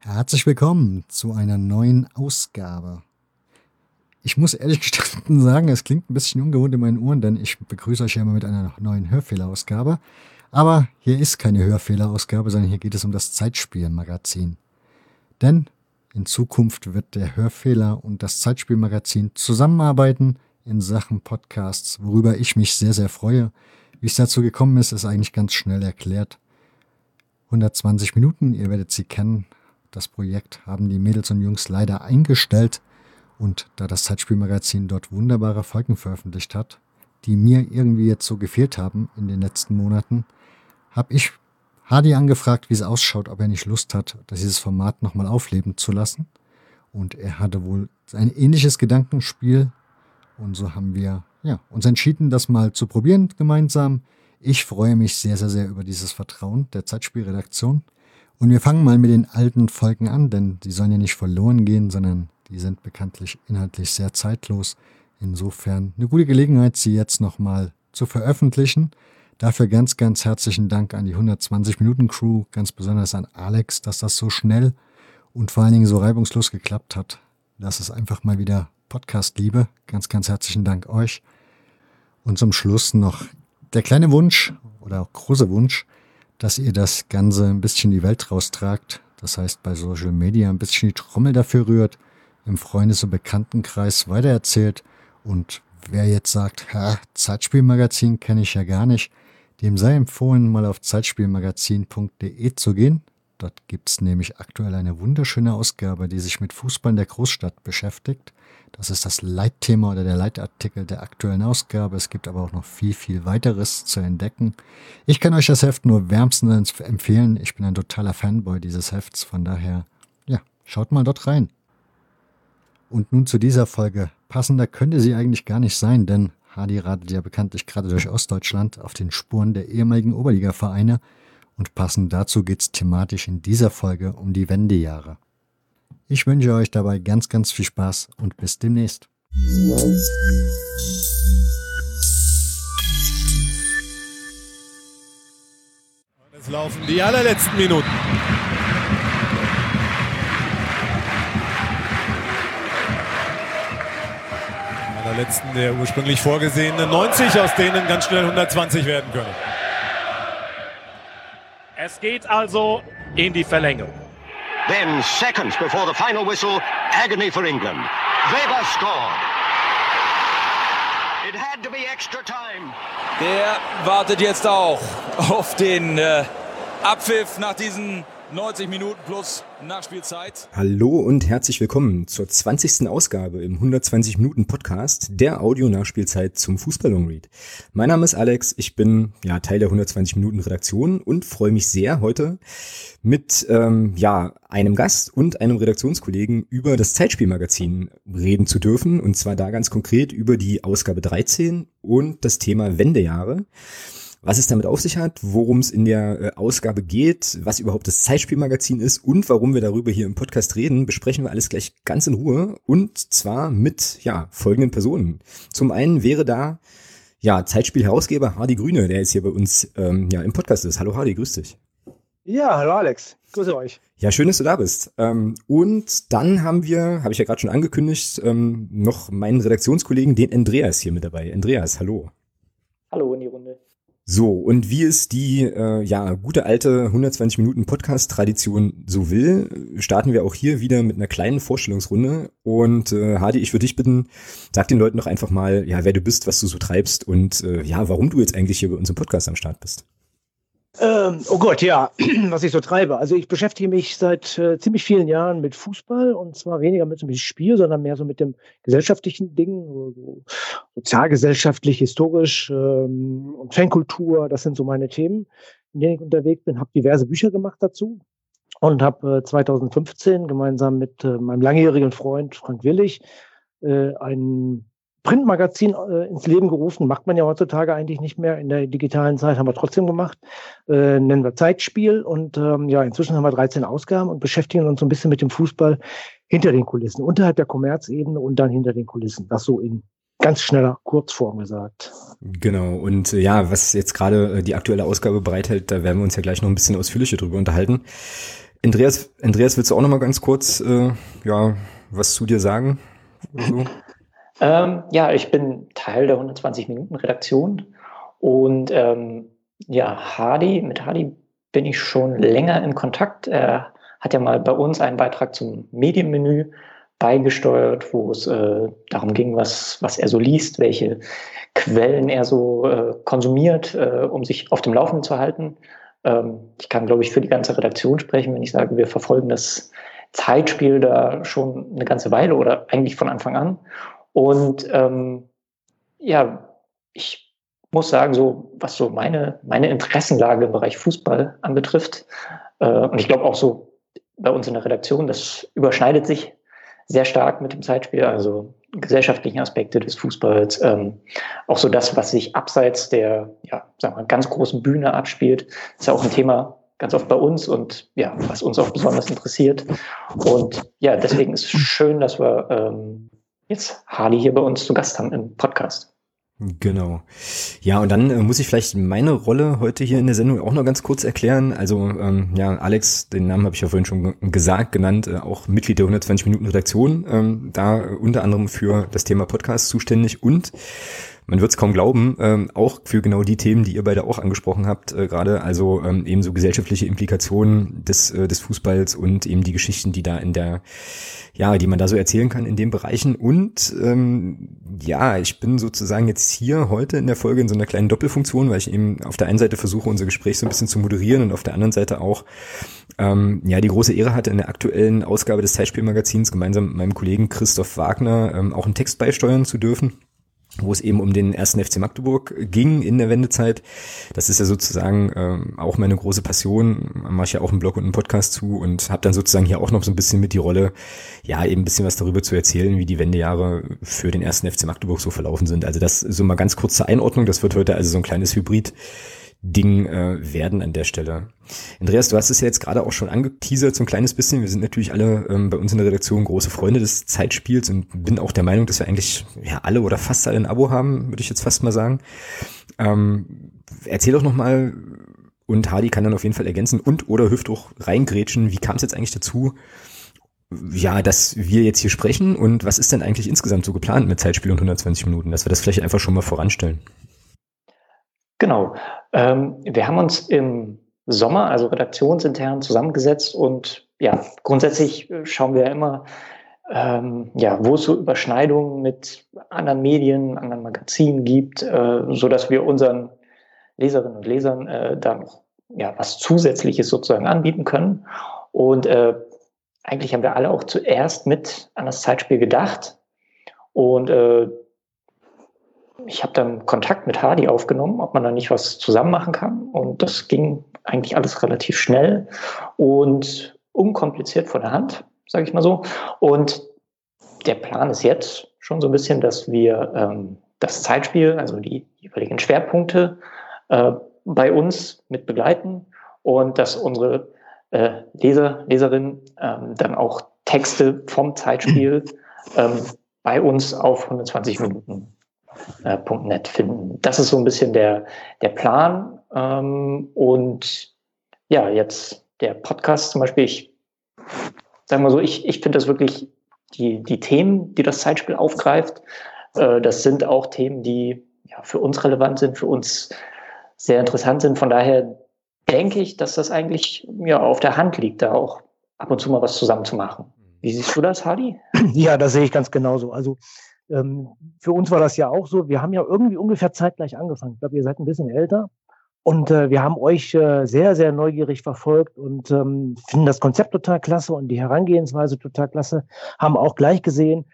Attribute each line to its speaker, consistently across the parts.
Speaker 1: Herzlich willkommen zu einer neuen Ausgabe. Ich muss ehrlich gestanden sagen, es klingt ein bisschen ungewohnt in meinen Ohren, denn ich begrüße euch ja immer mit einer neuen Hörfehlerausgabe. Aber hier ist keine Hörfehlerausgabe, sondern hier geht es um das Zeitspielmagazin. Denn in Zukunft wird der Hörfehler und das Zeitspielmagazin zusammenarbeiten in Sachen Podcasts, worüber ich mich sehr, sehr freue. Wie es dazu gekommen ist, ist eigentlich ganz schnell erklärt. 120 Minuten, ihr werdet sie kennen, das Projekt haben die Mädels und Jungs leider eingestellt und da das Zeitspielmagazin dort wunderbare Folgen veröffentlicht hat, die mir irgendwie jetzt so gefehlt haben in den letzten Monaten, habe ich Hardy angefragt, wie es ausschaut, ob er nicht Lust hat, dieses Format nochmal aufleben zu lassen. Und er hatte wohl ein ähnliches Gedankenspiel. Und so haben wir ja, uns entschieden, das mal zu probieren gemeinsam. Ich freue mich sehr, sehr, sehr über dieses Vertrauen der Zeitspielredaktion. Und wir fangen mal mit den alten Folgen an, denn die sollen ja nicht verloren gehen, sondern die sind bekanntlich inhaltlich sehr zeitlos. Insofern eine gute Gelegenheit, sie jetzt nochmal zu veröffentlichen. Dafür ganz, ganz herzlichen Dank an die 120 Minuten Crew, ganz besonders an Alex, dass das so schnell und vor allen Dingen so reibungslos geklappt hat. Das ist einfach mal wieder Podcast-Liebe. Ganz, ganz herzlichen Dank euch. Und zum Schluss noch der kleine Wunsch oder auch große Wunsch, dass ihr das Ganze ein bisschen die Welt raustragt. Das heißt, bei Social Media ein bisschen die Trommel dafür rührt, im Freundes- und Bekanntenkreis weitererzählt. Und wer jetzt sagt, ha, Zeitspielmagazin kenne ich ja gar nicht, dem sei empfohlen, mal auf zeitspielmagazin.de zu gehen. Dort gibt es nämlich aktuell eine wunderschöne Ausgabe, die sich mit Fußball in der Großstadt beschäftigt. Das ist das Leitthema oder der Leitartikel der aktuellen Ausgabe. Es gibt aber auch noch viel, viel weiteres zu entdecken. Ich kann euch das Heft nur wärmstens empfehlen. Ich bin ein totaler Fanboy dieses Hefts. Von daher, ja, schaut mal dort rein. Und nun zu dieser Folge. Passender könnte sie eigentlich gar nicht sein, denn Hardy radet ja bekanntlich gerade durch Ostdeutschland auf den Spuren der ehemaligen Oberliga-Vereine. Und passend dazu geht es thematisch in dieser Folge um die Wendejahre. Ich wünsche euch dabei ganz, ganz viel Spaß und bis demnächst.
Speaker 2: Es laufen die allerletzten Minuten. allerletzten der ursprünglich vorgesehenen 90, aus denen ganz schnell 120 werden können.
Speaker 3: Es geht also in die Verlängerung.
Speaker 4: Then, seconds before the final whistle, agony for England. Weber scored. It had to be extra time.
Speaker 5: Der wartet jetzt auch auf den äh, Abpfiff nach diesen 90 Minuten plus Nachspielzeit.
Speaker 6: Hallo und herzlich willkommen zur 20. Ausgabe im 120 Minuten Podcast der Audio-Nachspielzeit zum Fußball-Long-Read. Mein Name ist Alex, ich bin ja Teil der 120 Minuten Redaktion und freue mich sehr heute mit ähm, ja einem Gast und einem Redaktionskollegen über das Zeitspielmagazin reden zu dürfen und zwar da ganz konkret über die Ausgabe 13 und das Thema Wendejahre was es damit auf sich hat, worum es in der äh, Ausgabe geht, was überhaupt das Zeitspielmagazin ist und warum wir darüber hier im Podcast reden, besprechen wir alles gleich ganz in Ruhe und zwar mit ja folgenden Personen. Zum einen wäre da ja Zeitspiel-Herausgeber Hardy Grüne, der jetzt hier bei uns ähm, ja im Podcast ist. Hallo Hardy, grüß dich.
Speaker 7: Ja, hallo Alex, grüße euch.
Speaker 6: Ja, schön, dass du da bist. Ähm, und dann haben wir, habe ich ja gerade schon angekündigt, ähm, noch meinen Redaktionskollegen, den Andreas hier mit dabei. Andreas, hallo.
Speaker 8: Hallo Runde.
Speaker 6: So, und wie es die äh, ja gute alte 120 Minuten Podcast-Tradition so will, starten wir auch hier wieder mit einer kleinen Vorstellungsrunde. Und äh, Hadi, ich würde dich bitten, sag den Leuten doch einfach mal, ja, wer du bist, was du so treibst und äh, ja, warum du jetzt eigentlich hier bei uns im Podcast am Start bist.
Speaker 7: Ähm, oh Gott, ja, was ich so treibe. Also ich beschäftige mich seit äh, ziemlich vielen Jahren mit Fußball und zwar weniger mit einem Spiel, sondern mehr so mit dem gesellschaftlichen Ding, so sozialgesellschaftlich, historisch ähm, und Fankultur. Das sind so meine Themen, in denen ich unterwegs bin. Habe diverse Bücher gemacht dazu und habe äh, 2015 gemeinsam mit äh, meinem langjährigen Freund Frank Willig äh, einen Printmagazin äh, ins Leben gerufen. Macht man ja heutzutage eigentlich nicht mehr. In der digitalen Zeit haben wir trotzdem gemacht. Äh, nennen wir Zeitspiel. Und ähm, ja, inzwischen haben wir 13 Ausgaben und beschäftigen uns so ein bisschen mit dem Fußball hinter den Kulissen, unterhalb der Kommerzebene und dann hinter den Kulissen. Das so in ganz schneller Kurzform gesagt.
Speaker 6: Genau, und äh, ja, was jetzt gerade äh, die aktuelle Ausgabe bereithält, da werden wir uns ja gleich noch ein bisschen ausführlicher drüber unterhalten. Andreas, Andreas, willst du auch noch mal ganz kurz äh, ja, was zu dir sagen?
Speaker 8: So? Ähm, ja, ich bin Teil der 120 Minuten Redaktion und ähm, ja, Hardy, mit Hardy bin ich schon länger in Kontakt. Er hat ja mal bei uns einen Beitrag zum Medienmenü beigesteuert, wo es äh, darum ging, was, was er so liest, welche Quellen er so äh, konsumiert, äh, um sich auf dem Laufenden zu halten. Ähm, ich kann, glaube ich, für die ganze Redaktion sprechen, wenn ich sage, wir verfolgen das Zeitspiel da schon eine ganze Weile oder eigentlich von Anfang an. Und ähm, ja, ich muss sagen, so was so meine, meine Interessenlage im Bereich Fußball anbetrifft, äh, und ich glaube auch so bei uns in der Redaktion, das überschneidet sich sehr stark mit dem Zeitspiel, also gesellschaftlichen Aspekte des Fußballs, ähm, auch so das, was sich abseits der, ja, sagen wir, ganz großen Bühne abspielt, ist ja auch ein Thema ganz oft bei uns und ja, was uns auch besonders interessiert. Und ja, deswegen ist es schön, dass wir ähm, jetzt Harley hier bei uns zu Gast haben im Podcast.
Speaker 6: Genau. Ja, und dann äh, muss ich vielleicht meine Rolle heute hier in der Sendung auch noch ganz kurz erklären. Also ähm, ja, Alex, den Namen habe ich ja vorhin schon gesagt, genannt, äh, auch Mitglied der 120 Minuten Redaktion, ähm, da äh, unter anderem für das Thema Podcast zuständig und man wird es kaum glauben, ähm, auch für genau die Themen, die ihr beide auch angesprochen habt, äh, gerade also ähm, eben so gesellschaftliche Implikationen des, äh, des Fußballs und eben die Geschichten, die da in der, ja, die man da so erzählen kann in den Bereichen. Und ähm, ja, ich bin sozusagen jetzt hier heute in der Folge in so einer kleinen Doppelfunktion, weil ich eben auf der einen Seite versuche, unser Gespräch so ein bisschen zu moderieren und auf der anderen Seite auch ähm, ja die große Ehre hatte, in der aktuellen Ausgabe des Zeitspielmagazins gemeinsam mit meinem Kollegen Christoph Wagner ähm, auch einen Text beisteuern zu dürfen wo es eben um den ersten FC Magdeburg ging in der Wendezeit. Das ist ja sozusagen ähm, auch meine große Passion. Mache ich ja auch einen Blog und einen Podcast zu und habe dann sozusagen hier auch noch so ein bisschen mit die Rolle, ja, eben ein bisschen was darüber zu erzählen, wie die Wendejahre für den ersten FC Magdeburg so verlaufen sind. Also das so mal ganz kurz zur Einordnung. Das wird heute also so ein kleines Hybrid Ding äh, werden an der Stelle. Andreas, du hast es ja jetzt gerade auch schon angeteasert, so ein kleines bisschen. Wir sind natürlich alle ähm, bei uns in der Redaktion große Freunde des Zeitspiels und bin auch der Meinung, dass wir eigentlich ja alle oder fast alle ein Abo haben, würde ich jetzt fast mal sagen. Ähm, erzähl doch nochmal, und Hardy kann dann auf jeden Fall ergänzen und oder Hüfthoch reingrätschen. Wie kam es jetzt eigentlich dazu, ja, dass wir jetzt hier sprechen und was ist denn eigentlich insgesamt so geplant mit Zeitspiel und 120 Minuten, dass wir das vielleicht einfach schon mal voranstellen?
Speaker 8: Genau. Ähm, wir haben uns im Sommer, also redaktionsintern, zusammengesetzt und ja, grundsätzlich äh, schauen wir ja immer, ähm, ja, wo es so Überschneidungen mit anderen Medien, anderen Magazinen gibt, äh, so dass wir unseren Leserinnen und Lesern äh, da noch ja, was Zusätzliches sozusagen anbieten können. Und äh, eigentlich haben wir alle auch zuerst mit an das Zeitspiel gedacht. Und äh, ich habe dann Kontakt mit Hardy aufgenommen, ob man da nicht was zusammen machen kann. Und das ging eigentlich alles relativ schnell und unkompliziert von der Hand, sage ich mal so. Und der Plan ist jetzt schon so ein bisschen, dass wir ähm, das Zeitspiel, also die jeweiligen Schwerpunkte äh, bei uns mit begleiten und dass unsere äh, Leser, Leserinnen ähm, dann auch Texte vom Zeitspiel ähm, bei uns auf 120 Minuten äh, finden. Das ist so ein bisschen der, der Plan. Ähm, und ja, jetzt der Podcast zum Beispiel, ich sage mal so, ich, ich finde das wirklich die, die Themen, die das Zeitspiel aufgreift, äh, das sind auch Themen, die ja, für uns relevant sind, für uns sehr interessant sind. Von daher denke ich, dass das eigentlich ja, auf der Hand liegt, da auch ab und zu mal was zusammen zu machen. Wie siehst du das, Hardy?
Speaker 7: Ja, das sehe ich ganz genauso. Also für uns war das ja auch so. Wir haben ja irgendwie ungefähr zeitgleich angefangen. Ich glaube, ihr seid ein bisschen älter. Und äh, wir haben euch äh, sehr, sehr neugierig verfolgt und ähm, finden das Konzept total klasse und die Herangehensweise total klasse. Haben auch gleich gesehen,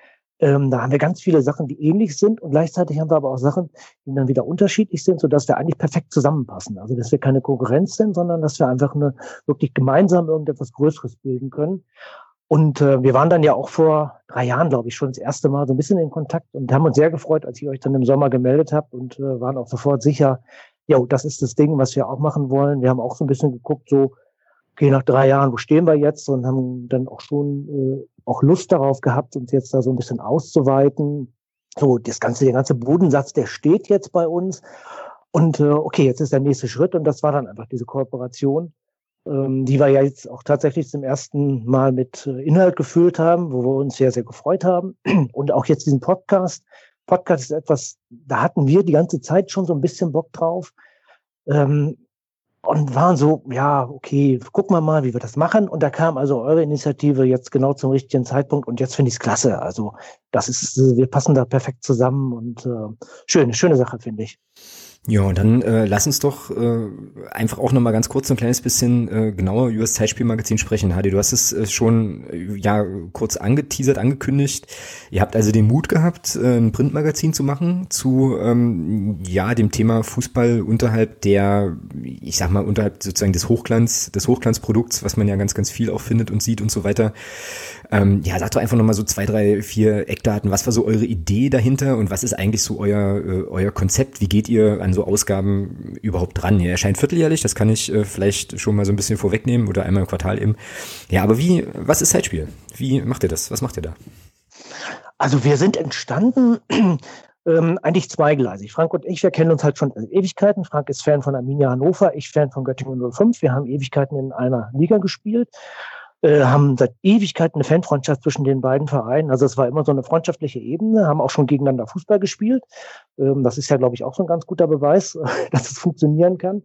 Speaker 7: ähm, da haben wir ganz viele Sachen, die ähnlich sind und gleichzeitig haben wir aber auch Sachen, die dann wieder unterschiedlich sind, sodass wir eigentlich perfekt zusammenpassen. Also dass wir keine Konkurrenz sind, sondern dass wir einfach eine wirklich gemeinsam irgendetwas Größeres bilden können. Und äh, wir waren dann ja auch vor drei Jahren, glaube ich, schon das erste Mal so ein bisschen in Kontakt und haben uns sehr gefreut, als ihr euch dann im Sommer gemeldet habt und äh, waren auch sofort sicher, ja, das ist das Ding, was wir auch machen wollen. Wir haben auch so ein bisschen geguckt, so, okay, nach drei Jahren, wo stehen wir jetzt? Und haben dann auch schon äh, auch Lust darauf gehabt, uns jetzt da so ein bisschen auszuweiten. So, das ganze, der ganze Bodensatz, der steht jetzt bei uns. Und äh, okay, jetzt ist der nächste Schritt und das war dann einfach diese Kooperation, die wir ja jetzt auch tatsächlich zum ersten Mal mit äh, Inhalt gefüllt haben, wo wir uns sehr, sehr gefreut haben. Und auch jetzt diesen Podcast. Podcast ist etwas, da hatten wir die ganze Zeit schon so ein bisschen Bock drauf. Ähm, und waren so, ja, okay, gucken wir mal, wie wir das machen. Und da kam also eure Initiative jetzt genau zum richtigen Zeitpunkt und jetzt finde ich es klasse. Also das ist, wir passen da perfekt zusammen und äh, schön, schöne Sache, finde ich.
Speaker 6: Ja, und dann äh, lass uns doch äh, einfach auch nochmal ganz kurz ein kleines bisschen äh, genauer über das Zeitspielmagazin sprechen. Hadi, du hast es äh, schon äh, ja kurz angeteasert, angekündigt. Ihr habt also den Mut gehabt, äh, ein Printmagazin zu machen zu ähm, ja dem Thema Fußball unterhalb der, ich sag mal, unterhalb sozusagen des Hochglanz, des Hochglanzprodukts, was man ja ganz, ganz viel auch findet und sieht und so weiter. Ähm, ja, sag doch einfach nochmal so zwei, drei, vier Eckdaten. Was war so eure Idee dahinter und was ist eigentlich so euer, äh, euer Konzept? Wie geht ihr an so Ausgaben überhaupt dran? Ihr erscheint vierteljährlich, das kann ich äh, vielleicht schon mal so ein bisschen vorwegnehmen oder einmal im Quartal eben. Ja, aber wie, was ist Zeitspiel? Wie macht ihr das? Was macht ihr da?
Speaker 7: Also wir sind entstanden ähm, eigentlich zweigleisig. Frank und ich, wir kennen uns halt schon Ewigkeiten. Frank ist Fan von Arminia Hannover, ich Fan von Göttingen 05. Wir haben Ewigkeiten in einer Liga gespielt äh, haben seit Ewigkeiten eine Fanfreundschaft zwischen den beiden Vereinen. Also es war immer so eine freundschaftliche Ebene, haben auch schon gegeneinander Fußball gespielt. Ähm, das ist ja, glaube ich, auch so ein ganz guter Beweis, dass es funktionieren kann.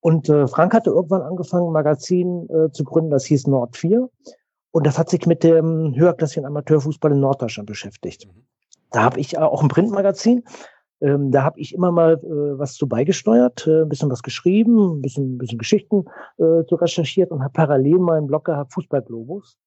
Speaker 7: Und äh, Frank hatte irgendwann angefangen, ein Magazin äh, zu gründen, das hieß Nord 4. Und das hat sich mit dem höherklassigen Amateurfußball in Norddeutschland beschäftigt. Mhm. Da habe ich auch ein Printmagazin. Ähm, da habe ich immer mal äh, was zu beigesteuert, äh, ein bisschen was geschrieben, ein bisschen, ein bisschen Geschichten äh, zu recherchiert und habe parallel meinen Blog gehabt, Fußballglobus,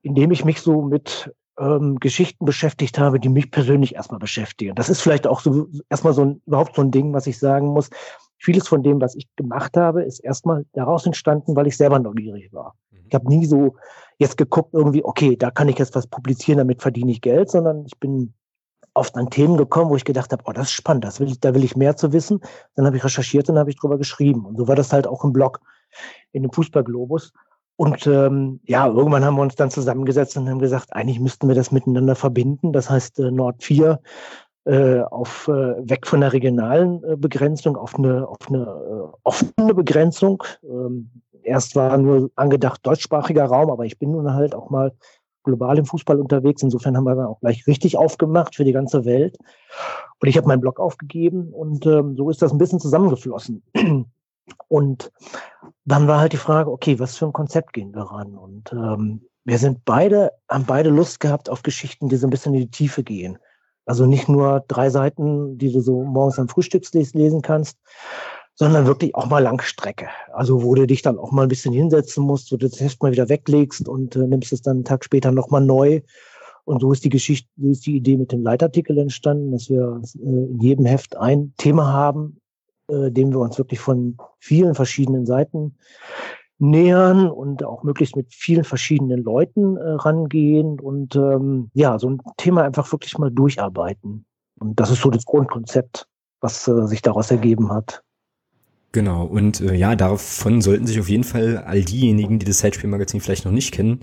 Speaker 7: in dem ich mich so mit ähm, Geschichten beschäftigt habe, die mich persönlich erstmal beschäftigen. Das ist vielleicht auch so erstmal so ein, überhaupt so ein Ding, was ich sagen muss. Vieles von dem, was ich gemacht habe, ist erstmal daraus entstanden, weil ich selber neugierig war. Mhm. Ich habe nie so jetzt geguckt, irgendwie, okay, da kann ich jetzt was publizieren, damit verdiene ich Geld, sondern ich bin oft an Themen gekommen, wo ich gedacht habe, oh, das ist spannend, das will ich, da will ich mehr zu wissen. Dann habe ich recherchiert und habe ich drüber geschrieben. Und so war das halt auch im Blog in dem Fußballglobus. Und ähm, ja, irgendwann haben wir uns dann zusammengesetzt und haben gesagt, eigentlich müssten wir das miteinander verbinden. Das heißt, äh, Nord 4 äh, auf äh, weg von der regionalen äh, Begrenzung auf eine, auf eine äh, offene Begrenzung. Ähm, erst war nur angedacht deutschsprachiger Raum, aber ich bin nun halt auch mal global im Fußball unterwegs. Insofern haben wir auch gleich richtig aufgemacht für die ganze Welt. Und ich habe meinen Blog aufgegeben und ähm, so ist das ein bisschen zusammengeflossen. Und dann war halt die Frage, okay, was für ein Konzept gehen wir ran? Und ähm, wir sind beide, haben beide Lust gehabt auf Geschichten, die so ein bisschen in die Tiefe gehen. Also nicht nur drei Seiten, die du so morgens am Frühstückslesen lesen kannst, sondern wirklich auch mal Langstrecke. Also wo du dich dann auch mal ein bisschen hinsetzen musst, wo du das Heft mal wieder weglegst und äh, nimmst es dann einen Tag später nochmal neu. Und so ist die Geschichte, so ist die Idee mit dem Leitartikel entstanden, dass wir äh, in jedem Heft ein Thema haben, äh, dem wir uns wirklich von vielen verschiedenen Seiten nähern und auch möglichst mit vielen verschiedenen Leuten äh, rangehen und ähm, ja, so ein Thema einfach wirklich mal durcharbeiten. Und das ist so das Grundkonzept, was äh, sich daraus ergeben hat.
Speaker 6: Genau, und äh, ja, davon sollten sich auf jeden Fall all diejenigen, die das Zeitspielmagazin vielleicht noch nicht kennen,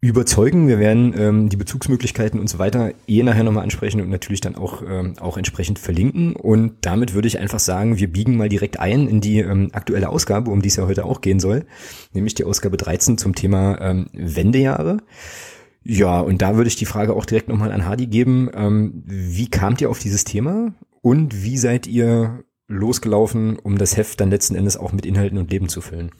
Speaker 6: überzeugen. Wir werden ähm, die Bezugsmöglichkeiten und so weiter eh nachher nochmal ansprechen und natürlich dann auch, ähm, auch entsprechend verlinken. Und damit würde ich einfach sagen, wir biegen mal direkt ein in die ähm, aktuelle Ausgabe, um die es ja heute auch gehen soll, nämlich die Ausgabe 13 zum Thema ähm, Wendejahre. Ja, und da würde ich die Frage auch direkt nochmal an Hardy geben. Ähm, wie kamt ihr auf dieses Thema und wie seid ihr losgelaufen, um das Heft dann letzten Endes auch mit Inhalten und Leben zu füllen?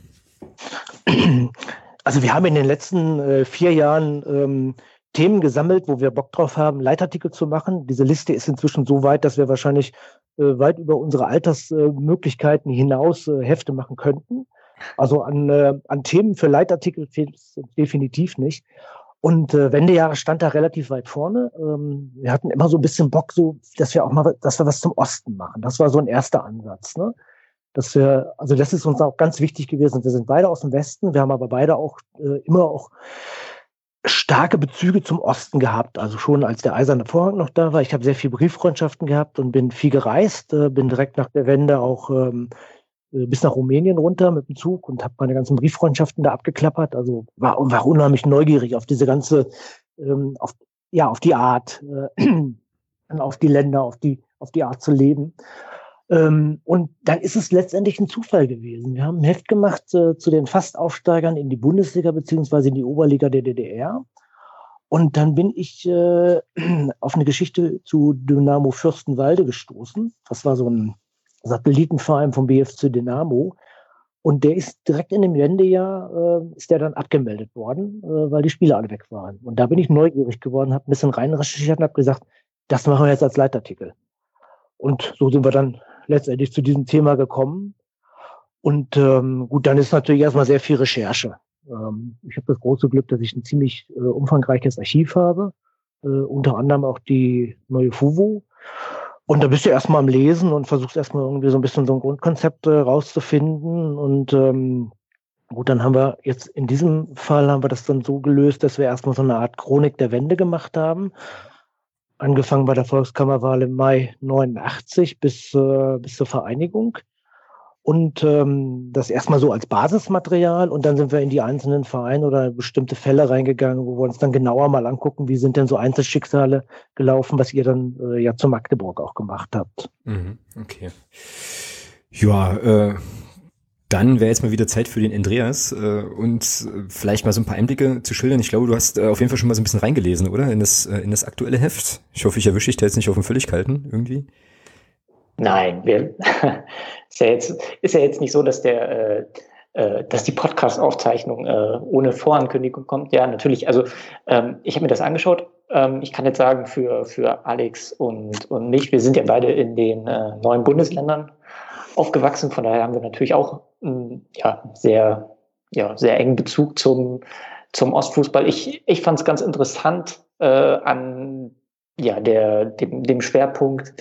Speaker 7: Also wir haben in den letzten äh, vier Jahren ähm, Themen gesammelt, wo wir Bock drauf haben, Leitartikel zu machen. Diese Liste ist inzwischen so weit, dass wir wahrscheinlich äh, weit über unsere Altersmöglichkeiten äh, hinaus Hefte machen könnten. Also an, äh, an Themen für Leitartikel fehlt es definitiv nicht. Und äh, Wendejahre stand da relativ weit vorne. Ähm, wir hatten immer so ein bisschen Bock, so, dass wir auch mal, dass wir was zum Osten machen. Das war so ein erster Ansatz. Ne? Dass wir, also das ist uns auch ganz wichtig gewesen. Wir sind beide aus dem Westen. Wir haben aber beide auch äh, immer auch starke Bezüge zum Osten gehabt. Also schon als der eiserne Vorhang noch da war. Ich habe sehr viel Brieffreundschaften gehabt und bin viel gereist. Äh, bin direkt nach der Wende auch ähm, äh, bis nach Rumänien runter mit dem Zug und habe meine ganzen Brieffreundschaften da abgeklappert. Also war, war unheimlich neugierig auf diese ganze, ähm, auf, ja, auf die Art. Äh, auf die Länder, auf die, auf die Art zu leben. Ähm, und dann ist es letztendlich ein Zufall gewesen. Wir haben ein Heft gemacht äh, zu den Fastaufsteigern in die Bundesliga beziehungsweise in die Oberliga der DDR. Und dann bin ich äh, auf eine Geschichte zu Dynamo Fürstenwalde gestoßen. Das war so ein Satellitenverein vom BFC Dynamo. Und der ist direkt in dem Wendejahr, äh, ist der dann abgemeldet worden, äh, weil die Spiele alle weg waren. Und da bin ich neugierig geworden, habe ein bisschen rein recherchiert und habe gesagt, das machen wir jetzt als Leitartikel. Und so sind wir dann letztendlich zu diesem Thema gekommen. Und ähm, gut, dann ist natürlich erstmal sehr viel Recherche. Ähm, ich habe das große Glück, dass ich ein ziemlich äh, umfangreiches Archiv habe, äh, unter anderem auch die neue FUVO. Und da bist du erstmal am Lesen und versuchst erstmal irgendwie so ein bisschen so ein Grundkonzept äh, rauszufinden. Und ähm, gut, dann haben wir jetzt in diesem Fall haben wir das dann so gelöst, dass wir erstmal so eine Art Chronik der Wende gemacht haben. Angefangen bei der Volkskammerwahl im Mai 89 bis, äh, bis zur Vereinigung und ähm, das erstmal so als Basismaterial und dann sind wir in die einzelnen Vereine oder bestimmte Fälle reingegangen, wo wir uns dann genauer mal angucken, wie sind denn so Einzelschicksale gelaufen, was ihr dann äh, ja zu Magdeburg auch gemacht habt.
Speaker 6: Mhm, okay. Ja, äh, dann wäre jetzt mal wieder Zeit für den Andreas äh, und äh, vielleicht mal so ein paar Einblicke zu schildern. Ich glaube, du hast äh, auf jeden Fall schon mal so ein bisschen reingelesen, oder? In das, äh, in das aktuelle Heft. Ich hoffe, ich erwische dich da jetzt nicht auf dem völlig kalten irgendwie.
Speaker 8: Nein, wir, ist, ja jetzt, ist ja jetzt nicht so, dass der, äh, äh, dass die Podcast-Aufzeichnung äh, ohne Vorankündigung kommt. Ja, natürlich. Also ähm, ich habe mir das angeschaut. Ähm, ich kann jetzt sagen, für, für Alex und, und mich, wir sind ja beide in den äh, neuen Bundesländern aufgewachsen. Von daher haben wir natürlich auch ähm, ja, sehr, ja, sehr engen Bezug zum, zum Ostfußball. Ich, ich fand es ganz interessant äh, an ja, der, dem, dem Schwerpunkt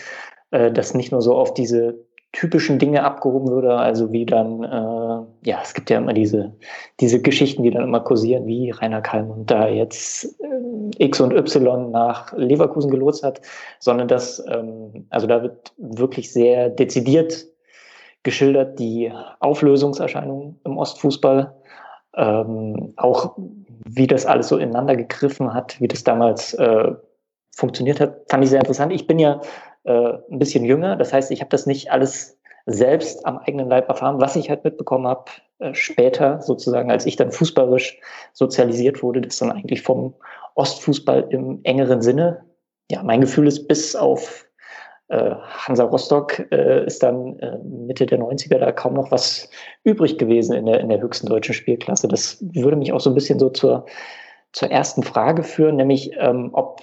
Speaker 8: äh, das nicht nur so auf diese typischen Dinge abgehoben würde, also wie dann, äh, ja, es gibt ja immer diese, diese Geschichten, die dann immer kursieren, wie Rainer Kalmund da jetzt äh, X und Y nach Leverkusen gelotst hat, sondern dass, ähm, also da wird wirklich sehr dezidiert geschildert, die Auflösungserscheinungen im Ostfußball, ähm, auch wie das alles so ineinander gegriffen hat, wie das damals äh, funktioniert hat, fand ich sehr interessant. Ich bin ja äh, ein bisschen jünger. Das heißt, ich habe das nicht alles selbst am eigenen Leib erfahren. Was ich halt mitbekommen habe, äh, später sozusagen, als ich dann fußballisch sozialisiert wurde, das dann eigentlich vom Ostfußball im engeren Sinne. Ja, mein Gefühl ist bis auf äh, Hansa Rostock äh, ist dann äh, Mitte der 90er da kaum noch was übrig gewesen in der, in der höchsten deutschen Spielklasse. Das würde mich auch so ein bisschen so zur, zur ersten Frage führen, nämlich ähm, ob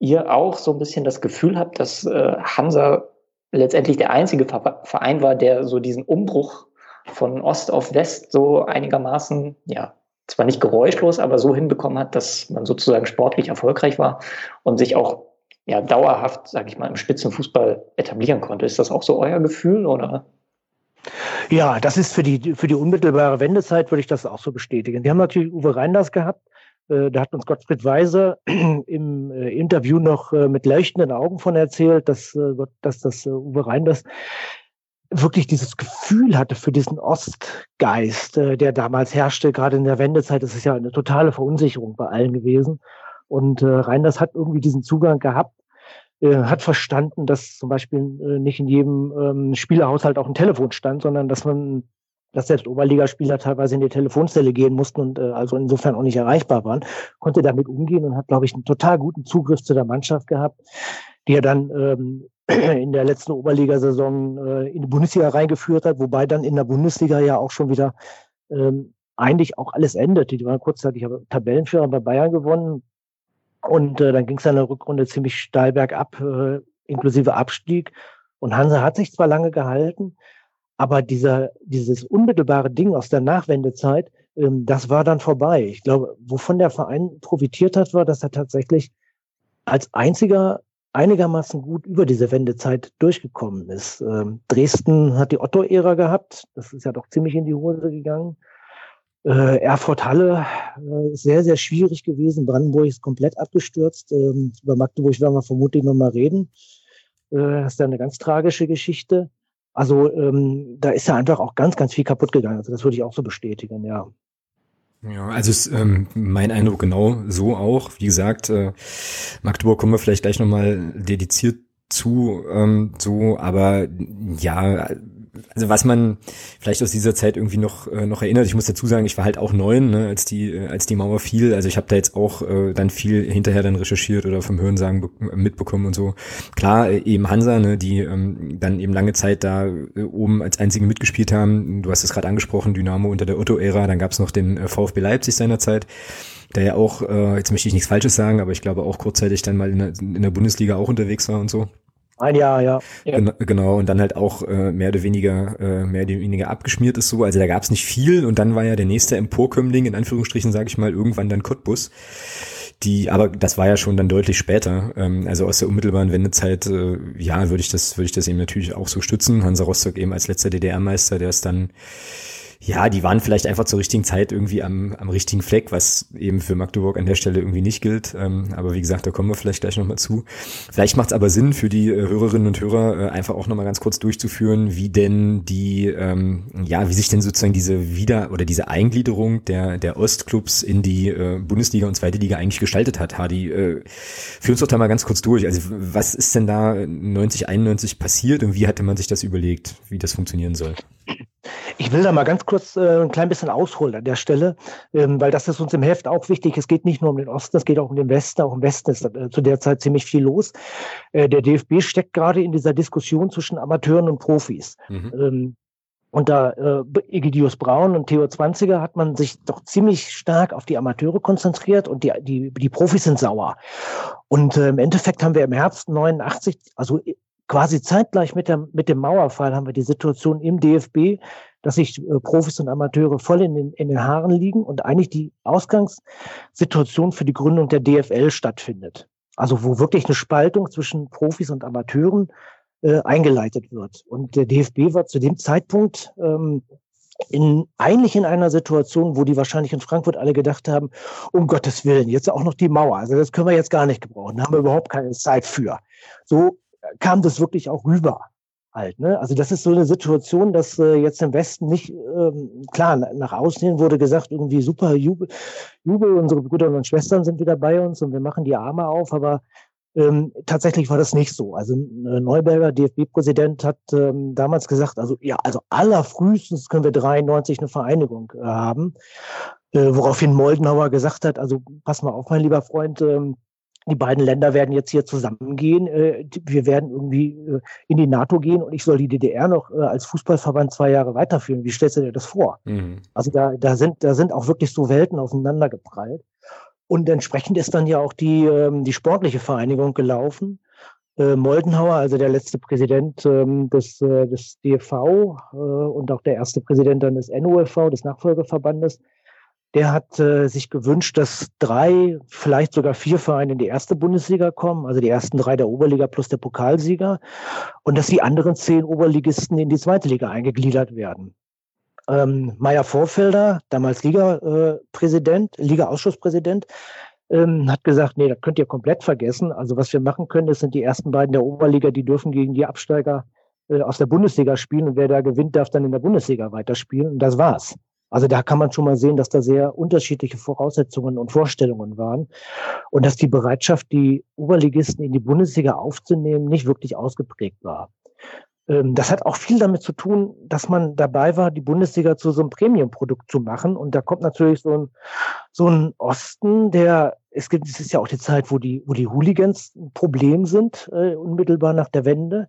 Speaker 8: ihr auch so ein bisschen das Gefühl habt, dass äh, Hansa letztendlich der einzige Verein war, der so diesen Umbruch von Ost auf West so einigermaßen, ja, zwar nicht geräuschlos, aber so hinbekommen hat, dass man sozusagen sportlich erfolgreich war und sich auch ja, dauerhaft, sage ich mal, im Spitzenfußball etablieren konnte. Ist das auch so euer Gefühl oder?
Speaker 7: Ja, das ist für die, für die unmittelbare Wendezeit, würde ich das auch so bestätigen. Wir haben natürlich Uwe Reinders gehabt, da hat uns Gottfried Weise im äh, Interview noch äh, mit leuchtenden Augen von erzählt, dass, dass das Uwe Reinders wirklich dieses Gefühl hatte für diesen Ostgeist, der damals herrschte, gerade in der Wendezeit. Das ist ja eine totale Verunsicherung bei allen gewesen. Und Reinders hat irgendwie diesen Zugang gehabt, hat verstanden, dass zum Beispiel nicht in jedem ähm, Spielerhaushalt auch ein Telefon stand, sondern dass man dass selbst Oberligaspieler teilweise in die Telefonzelle gehen mussten und äh, also insofern auch nicht erreichbar waren, konnte damit umgehen und hat, glaube ich, einen total guten Zugriff zu der Mannschaft gehabt, die er dann ähm, in der letzten Oberligasaison äh, in die Bundesliga reingeführt hat, wobei dann in der Bundesliga ja auch schon wieder ähm, eigentlich auch alles endete. Die waren kurzzeitig Tabellenführer bei Bayern gewonnen und äh, dann ging es in der Rückrunde ziemlich steil bergab, äh, inklusive Abstieg. Und Hansa hat sich zwar lange gehalten, aber dieser, dieses unmittelbare Ding aus der Nachwendezeit, ähm, das war dann vorbei. Ich glaube, wovon der Verein profitiert hat, war, dass er tatsächlich als einziger einigermaßen gut über diese Wendezeit durchgekommen ist. Ähm, Dresden hat die Otto-Ära gehabt. Das ist ja doch ziemlich in die Hose gegangen. Äh, Erfurt Halle äh, sehr, sehr schwierig gewesen. Brandenburg ist komplett abgestürzt. Ähm, über Magdeburg werden wir vermutlich noch mal reden. Äh, das ist ja eine ganz tragische Geschichte. Also ähm, da ist ja einfach auch ganz, ganz viel kaputt gegangen. Also das würde ich auch so bestätigen, ja.
Speaker 6: Ja, also ist ähm, mein Eindruck genau so auch. Wie gesagt, äh, Magdeburg kommen wir vielleicht gleich nochmal dediziert zu, ähm, so, aber ja, also was man vielleicht aus dieser Zeit irgendwie noch äh, noch erinnert, ich muss dazu sagen, ich war halt auch neun, ne, als die äh, als die Mauer fiel. Also ich habe da jetzt auch äh, dann viel hinterher dann recherchiert oder vom Hörensagen mitbekommen und so. Klar, äh, eben Hansa, ne, die ähm, dann eben lange Zeit da äh, oben als einzige mitgespielt haben. Du hast es gerade angesprochen, Dynamo unter der Otto-Ära. Dann gab es noch den äh, VfB Leipzig seinerzeit der ja auch, äh, jetzt möchte ich nichts Falsches sagen, aber ich glaube auch kurzzeitig dann mal in der, in der Bundesliga auch unterwegs war und so.
Speaker 7: Ein Jahr, ja.
Speaker 6: ja. Genau, und dann halt auch äh, mehr oder weniger äh, mehr oder weniger abgeschmiert ist so. Also da gab es nicht viel und dann war ja der nächste Emporkömmling, in Anführungsstrichen, sage ich mal, irgendwann dann Cottbus. Die, aber das war ja schon dann deutlich später. Ähm, also aus der unmittelbaren Wendezeit, äh, ja, würde ich das, würde ich das eben natürlich auch so stützen. Hansa Rostock eben als letzter DDR-Meister, der ist dann ja, die waren vielleicht einfach zur richtigen Zeit irgendwie am, am richtigen Fleck, was eben für Magdeburg an der Stelle irgendwie nicht gilt. Ähm, aber wie gesagt, da kommen wir vielleicht gleich nochmal zu. Vielleicht macht es aber Sinn für die äh, Hörerinnen und Hörer, äh, einfach auch nochmal ganz kurz durchzuführen, wie denn die, ähm, ja, wie sich denn sozusagen diese Wieder- oder diese Eingliederung der, der Ostclubs in die äh, Bundesliga und Zweite Liga eigentlich gestaltet hat. Hardy, äh, führ uns doch da mal ganz kurz durch. Also was ist denn da 90, 91 passiert und wie hatte man sich das überlegt, wie das funktionieren soll?
Speaker 7: Ich will da mal ganz kurz äh, ein klein bisschen ausholen an der Stelle, ähm, weil das ist uns im Heft auch wichtig. Es geht nicht nur um den Osten, es geht auch um den Westen. Auch im Westen ist äh, zu der Zeit ziemlich viel los. Äh, der DFB steckt gerade in dieser Diskussion zwischen Amateuren und Profis. Mhm. Ähm, unter äh, Egidius Braun und Theo Zwanziger hat man sich doch ziemlich stark auf die Amateure konzentriert und die, die, die Profis sind sauer. Und äh, im Endeffekt haben wir im Herbst 89, also quasi zeitgleich mit, der, mit dem Mauerfall haben wir die Situation im DFB, dass sich äh, Profis und Amateure voll in den, in den Haaren liegen und eigentlich die Ausgangssituation für die Gründung der DFL stattfindet. Also wo wirklich eine Spaltung zwischen Profis und Amateuren äh, eingeleitet wird. Und der DFB war zu dem Zeitpunkt ähm, in, eigentlich in einer Situation, wo die wahrscheinlich in Frankfurt alle gedacht haben, um Gottes Willen, jetzt auch noch die Mauer. Also das können wir jetzt gar nicht gebrauchen. Da haben wir überhaupt keine Zeit für. So kam das wirklich auch rüber. Halt, ne? Also das ist so eine Situation, dass äh, jetzt im Westen nicht, ähm, klar, nach außen hin wurde gesagt, irgendwie super Jubel, Jubel, unsere Brüder und Schwestern sind wieder bei uns und wir machen die Arme auf, aber ähm, tatsächlich war das nicht so. Also äh, Neuberger, DFB-Präsident, hat ähm, damals gesagt, also ja, also allerfrühestens können wir 93 eine Vereinigung äh, haben, äh, woraufhin Moldenhauer gesagt hat, also pass mal auf, mein lieber Freund, ähm, die beiden Länder werden jetzt hier zusammengehen. Äh, wir werden irgendwie äh, in die NATO gehen und ich soll die DDR noch äh, als Fußballverband zwei Jahre weiterführen. Wie stellst du dir das vor? Mhm. Also da, da sind, da sind auch wirklich so Welten aufeinander geprallt. Und entsprechend ist dann ja auch die, ähm, die sportliche Vereinigung gelaufen. Moldenhauer, also der letzte Präsident ähm, des, des DFV und auch der erste Präsident dann des NUFV, des Nachfolgeverbandes, der hat äh, sich gewünscht, dass drei, vielleicht sogar vier Vereine in die erste Bundesliga kommen, also die ersten drei der Oberliga plus der Pokalsieger, und dass die anderen zehn Oberligisten in die zweite Liga eingegliedert werden. Ähm, Meier Vorfelder, damals Liga-Präsident, äh, Liga-Ausschusspräsident, ähm, hat gesagt, nee, das könnt ihr komplett vergessen. Also was wir machen können, das sind die ersten beiden der Oberliga, die dürfen gegen die Absteiger äh, aus der Bundesliga spielen und wer da gewinnt, darf dann in der Bundesliga weiterspielen. Und das war's. Also da kann man schon mal sehen, dass da sehr unterschiedliche Voraussetzungen und Vorstellungen waren und dass die Bereitschaft, die Oberligisten in die Bundesliga aufzunehmen, nicht wirklich ausgeprägt war. Ähm, das hat auch viel damit zu tun, dass man dabei war, die Bundesliga zu so einem Premium-Produkt zu machen. Und da kommt natürlich so ein, so ein Osten, der, es gibt, es ist ja auch die Zeit, wo die, wo die Hooligans ein Problem sind, äh, unmittelbar nach der Wende.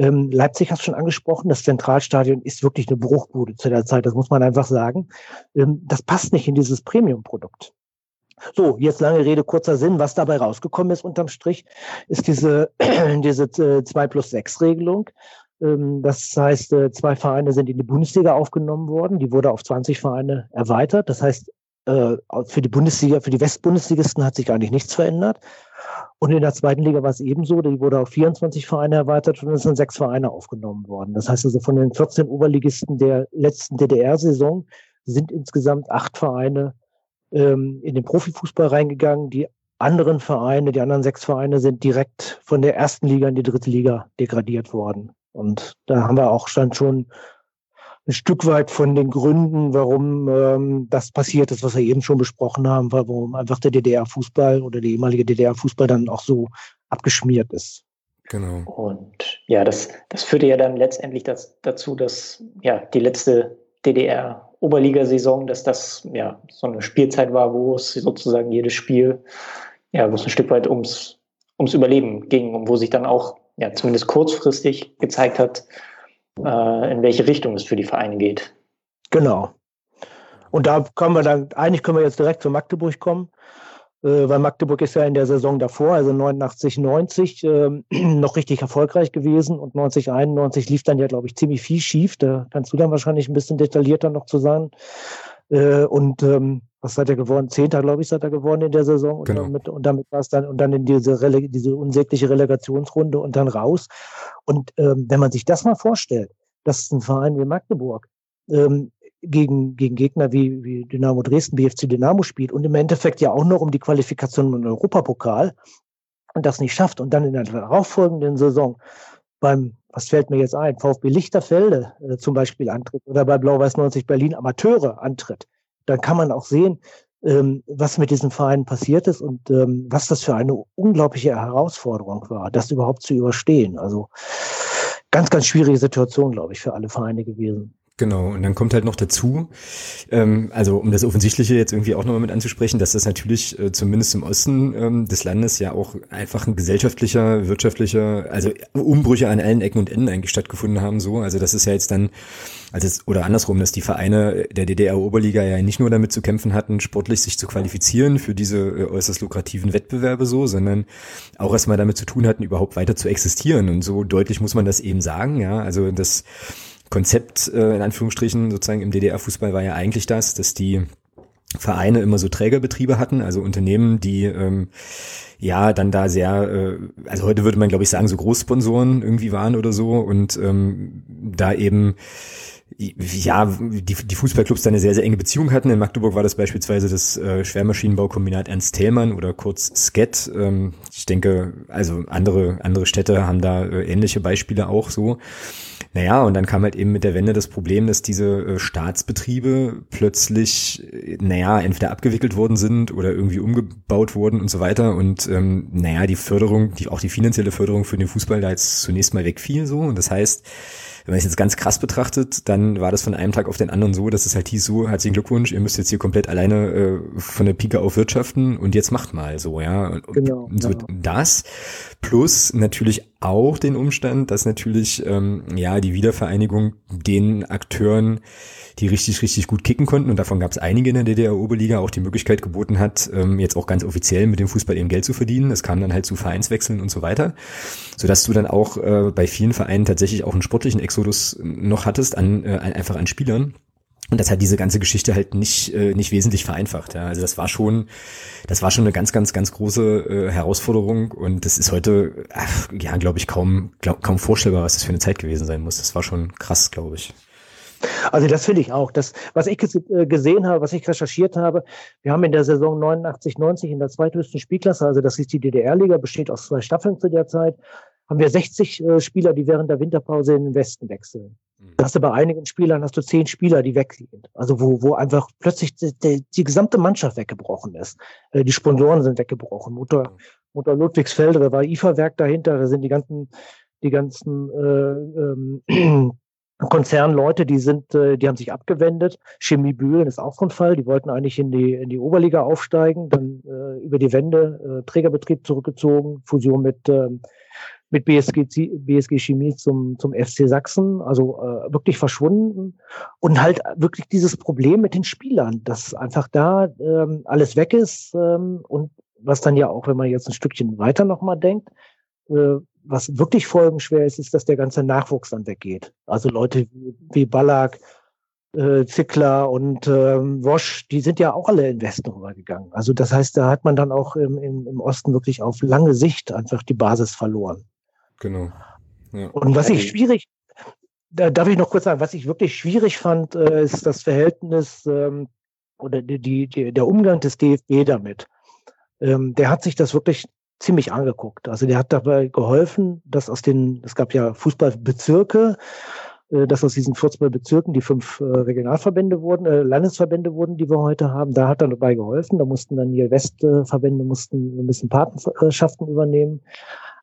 Speaker 7: Ähm, Leipzig hast du schon angesprochen, das Zentralstadion ist wirklich eine Bruchbude zu der Zeit, das muss man einfach sagen. Ähm, das passt nicht in dieses Premium-Produkt. So, jetzt lange Rede, kurzer Sinn. Was dabei rausgekommen ist unterm Strich, ist diese, diese äh, 2 plus 6 Regelung. Ähm, das heißt, äh, zwei Vereine sind in die Bundesliga aufgenommen worden. Die wurde auf 20 Vereine erweitert. Das heißt, äh, für die Bundesliga, für die Westbundesligisten hat sich eigentlich nichts verändert. Und in der zweiten Liga war es ebenso, die wurde auf 24 Vereine erweitert und es sind sechs Vereine aufgenommen worden. Das heißt also von den 14 Oberligisten der letzten DDR-Saison sind insgesamt acht Vereine ähm, in den Profifußball reingegangen. Die anderen Vereine, die anderen sechs Vereine sind direkt von der ersten Liga in die dritte Liga degradiert worden. Und da haben wir auch schon ein Stück weit von den Gründen, warum ähm, das passiert ist, was wir eben schon besprochen haben, warum einfach der DDR-Fußball oder der ehemalige DDR-Fußball dann auch so abgeschmiert ist.
Speaker 8: Genau. Und ja, das, das führte ja dann letztendlich das, dazu, dass ja die letzte DDR-Oberligasaison, dass das ja so eine Spielzeit war, wo es sozusagen jedes Spiel, ja, wo es ein Stück weit ums, ums Überleben ging und wo sich dann auch ja zumindest kurzfristig gezeigt hat, äh, in welche Richtung es für die Vereine geht.
Speaker 7: Genau. Und da kommen wir dann, eigentlich können wir jetzt direkt zu Magdeburg kommen. Äh, weil Magdeburg ist ja in der Saison davor, also 89, 90, äh, noch richtig erfolgreich gewesen und 90, 91 lief dann ja, glaube ich, ziemlich viel schief. Da kannst du dann wahrscheinlich ein bisschen detaillierter noch zu sagen. Äh, und ähm, was hat er geworden? Zehnter, glaube ich, hat er geworden in der Saison. Und genau. damit, und damit war es dann, und dann in diese, Rele diese unsägliche Relegationsrunde und dann raus. Und ähm, wenn man sich das mal vorstellt, dass ein Verein wie Magdeburg ähm, gegen, gegen Gegner wie, wie Dynamo Dresden, BFC Dynamo spielt und im Endeffekt ja auch noch um die Qualifikation im Europapokal und das nicht schafft und dann in der darauffolgenden Saison beim, was fällt mir jetzt ein, VfB Lichterfelde äh, zum Beispiel antritt oder bei Blau-Weiß 90 Berlin Amateure antritt, dann kann man auch sehen, ähm, was mit diesem Verein passiert ist und ähm, was das für eine unglaubliche Herausforderung war, das überhaupt zu überstehen. Also ganz, ganz schwierige Situation, glaube ich, für alle Vereine gewesen.
Speaker 6: Genau, und dann kommt halt noch dazu, ähm, also um das Offensichtliche jetzt irgendwie auch nochmal mit anzusprechen, dass das natürlich äh, zumindest im Osten ähm, des Landes ja auch einfach ein gesellschaftlicher, wirtschaftlicher, also Umbrüche an allen Ecken und Enden eigentlich stattgefunden haben. So, also das ist ja jetzt dann, also es, oder andersrum, dass die Vereine der DDR-Oberliga ja nicht nur damit zu kämpfen hatten, sportlich sich zu qualifizieren für diese äh, äußerst lukrativen Wettbewerbe so, sondern auch erstmal damit zu tun hatten, überhaupt weiter zu existieren. Und so deutlich muss man das eben sagen, ja. Also das Konzept äh, in Anführungsstrichen sozusagen im DDR-Fußball war ja eigentlich das, dass die Vereine immer so Trägerbetriebe hatten, also Unternehmen, die ähm, ja dann da sehr, äh, also heute würde man glaube ich sagen, so Großsponsoren irgendwie waren oder so und ähm, da eben ja, die, die Fußballclubs da eine sehr, sehr enge Beziehung hatten. In Magdeburg war das beispielsweise das äh, Schwermaschinenbaukombinat Ernst Thälmann oder kurz SKET. Ähm, ich denke, also andere, andere Städte haben da äh, ähnliche Beispiele auch so. Naja, und dann kam halt eben mit der Wende das Problem, dass diese äh, Staatsbetriebe plötzlich, äh, naja, entweder abgewickelt worden sind oder irgendwie umgebaut wurden und so weiter. Und ähm, naja, die Förderung, die, auch die finanzielle Förderung für den Fußball da jetzt zunächst mal wegfiel so. Und das heißt, wenn man es jetzt ganz krass betrachtet, dann war das von einem Tag auf den anderen so, dass es halt hieß so, herzlichen Glückwunsch, ihr müsst jetzt hier komplett alleine äh, von der Pike auf wirtschaften und jetzt macht mal so, ja. Und, genau, und so genau. das plus natürlich auch den Umstand, dass natürlich ähm, ja die Wiedervereinigung den Akteuren die richtig, richtig gut kicken konnten. Und davon gab es einige in der DDR-Oberliga, auch die Möglichkeit geboten hat, ähm, jetzt auch ganz offiziell mit dem Fußball eben Geld zu verdienen. Es kam dann halt zu Vereinswechseln und so weiter. Sodass du dann auch äh, bei vielen Vereinen tatsächlich auch einen sportlichen Exodus noch hattest, an, äh, einfach an Spielern. Und das hat diese ganze Geschichte halt nicht, äh, nicht wesentlich vereinfacht. Ja. Also das war schon, das war schon eine ganz, ganz, ganz große äh, Herausforderung und das ist heute, ach, ja, glaube ich, kaum, glaub, kaum vorstellbar, was das für eine Zeit gewesen sein muss. Das war schon krass, glaube ich.
Speaker 7: Also das finde ich auch. Das, was ich äh, gesehen habe, was ich recherchiert habe, wir haben in der Saison 89, 90 in der zweithöchsten Spielklasse, also das ist die DDR-Liga, besteht aus zwei Staffeln zu der Zeit, haben wir 60 äh, Spieler, die während der Winterpause in den Westen wechseln. Mhm. Da hast du bei einigen Spielern hast du zehn Spieler, die weg sind. Also wo, wo einfach plötzlich die, die, die gesamte Mannschaft weggebrochen ist. Äh, die Sponsoren sind weggebrochen. Mutter, Mutter Ludwigsfelde, da war IFA-Werk dahinter, da sind die ganzen, die ganzen äh, ähm, Konzernleute, die sind, äh, die haben sich abgewendet. Chemie Bühlen ist auch so ein Fall. Die wollten eigentlich in die, in die Oberliga aufsteigen, dann äh, über die Wende äh, Trägerbetrieb zurückgezogen, Fusion mit, äh, mit BSG, BSG Chemie zum, zum FC Sachsen, also äh, wirklich verschwunden. Und halt wirklich dieses Problem mit den Spielern, dass einfach da ähm, alles weg ist ähm, und was dann ja auch, wenn man jetzt ein Stückchen weiter nochmal denkt, äh, was wirklich folgenschwer ist, ist, dass der ganze Nachwuchs dann weggeht. Also Leute wie Ballack, äh, Zickler und ähm, Wosch, die sind ja auch alle in Westen rübergegangen. Also das heißt, da hat man dann auch im, im, im Osten wirklich auf lange Sicht einfach die Basis verloren.
Speaker 6: Genau.
Speaker 7: Ja. Und was ich schwierig, da darf ich noch kurz sagen, was ich wirklich schwierig fand, äh, ist das Verhältnis ähm, oder die, die, der Umgang des DFB damit. Ähm, der hat sich das wirklich ziemlich angeguckt. Also der hat dabei geholfen, dass aus den, es gab ja Fußballbezirke, äh, dass aus diesen 14 Bezirken die fünf äh, Regionalverbände wurden, äh, Landesverbände wurden, die wir heute haben. Da hat er dabei geholfen. Da mussten dann die Westverbände mussten ein bisschen Patenschaften übernehmen.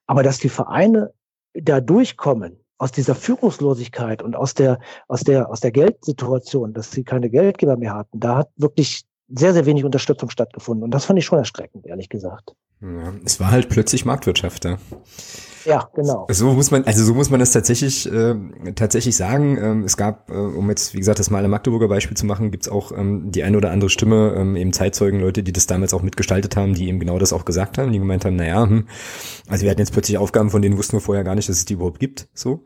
Speaker 7: Aber dass die Vereine da durchkommen, aus dieser Führungslosigkeit und aus der, aus der, aus der Geldsituation, dass sie keine Geldgeber mehr hatten, da hat wirklich sehr, sehr wenig Unterstützung stattgefunden. Und das fand ich schon erschreckend, ehrlich gesagt.
Speaker 6: Ja, es war halt plötzlich Marktwirtschaft da.
Speaker 7: Ja, genau.
Speaker 6: So muss man, also so muss man das tatsächlich, äh, tatsächlich sagen. Ähm, es gab, äh, um jetzt, wie gesagt, das mal Magdeburger Beispiel zu machen, gibt's auch ähm, die eine oder andere Stimme, ähm, eben Zeitzeugen, Leute, die das damals auch mitgestaltet haben, die eben genau das auch gesagt haben, die gemeint haben, naja, hm, also wir hatten jetzt plötzlich Aufgaben, von denen wussten wir vorher gar nicht, dass es die überhaupt gibt. So.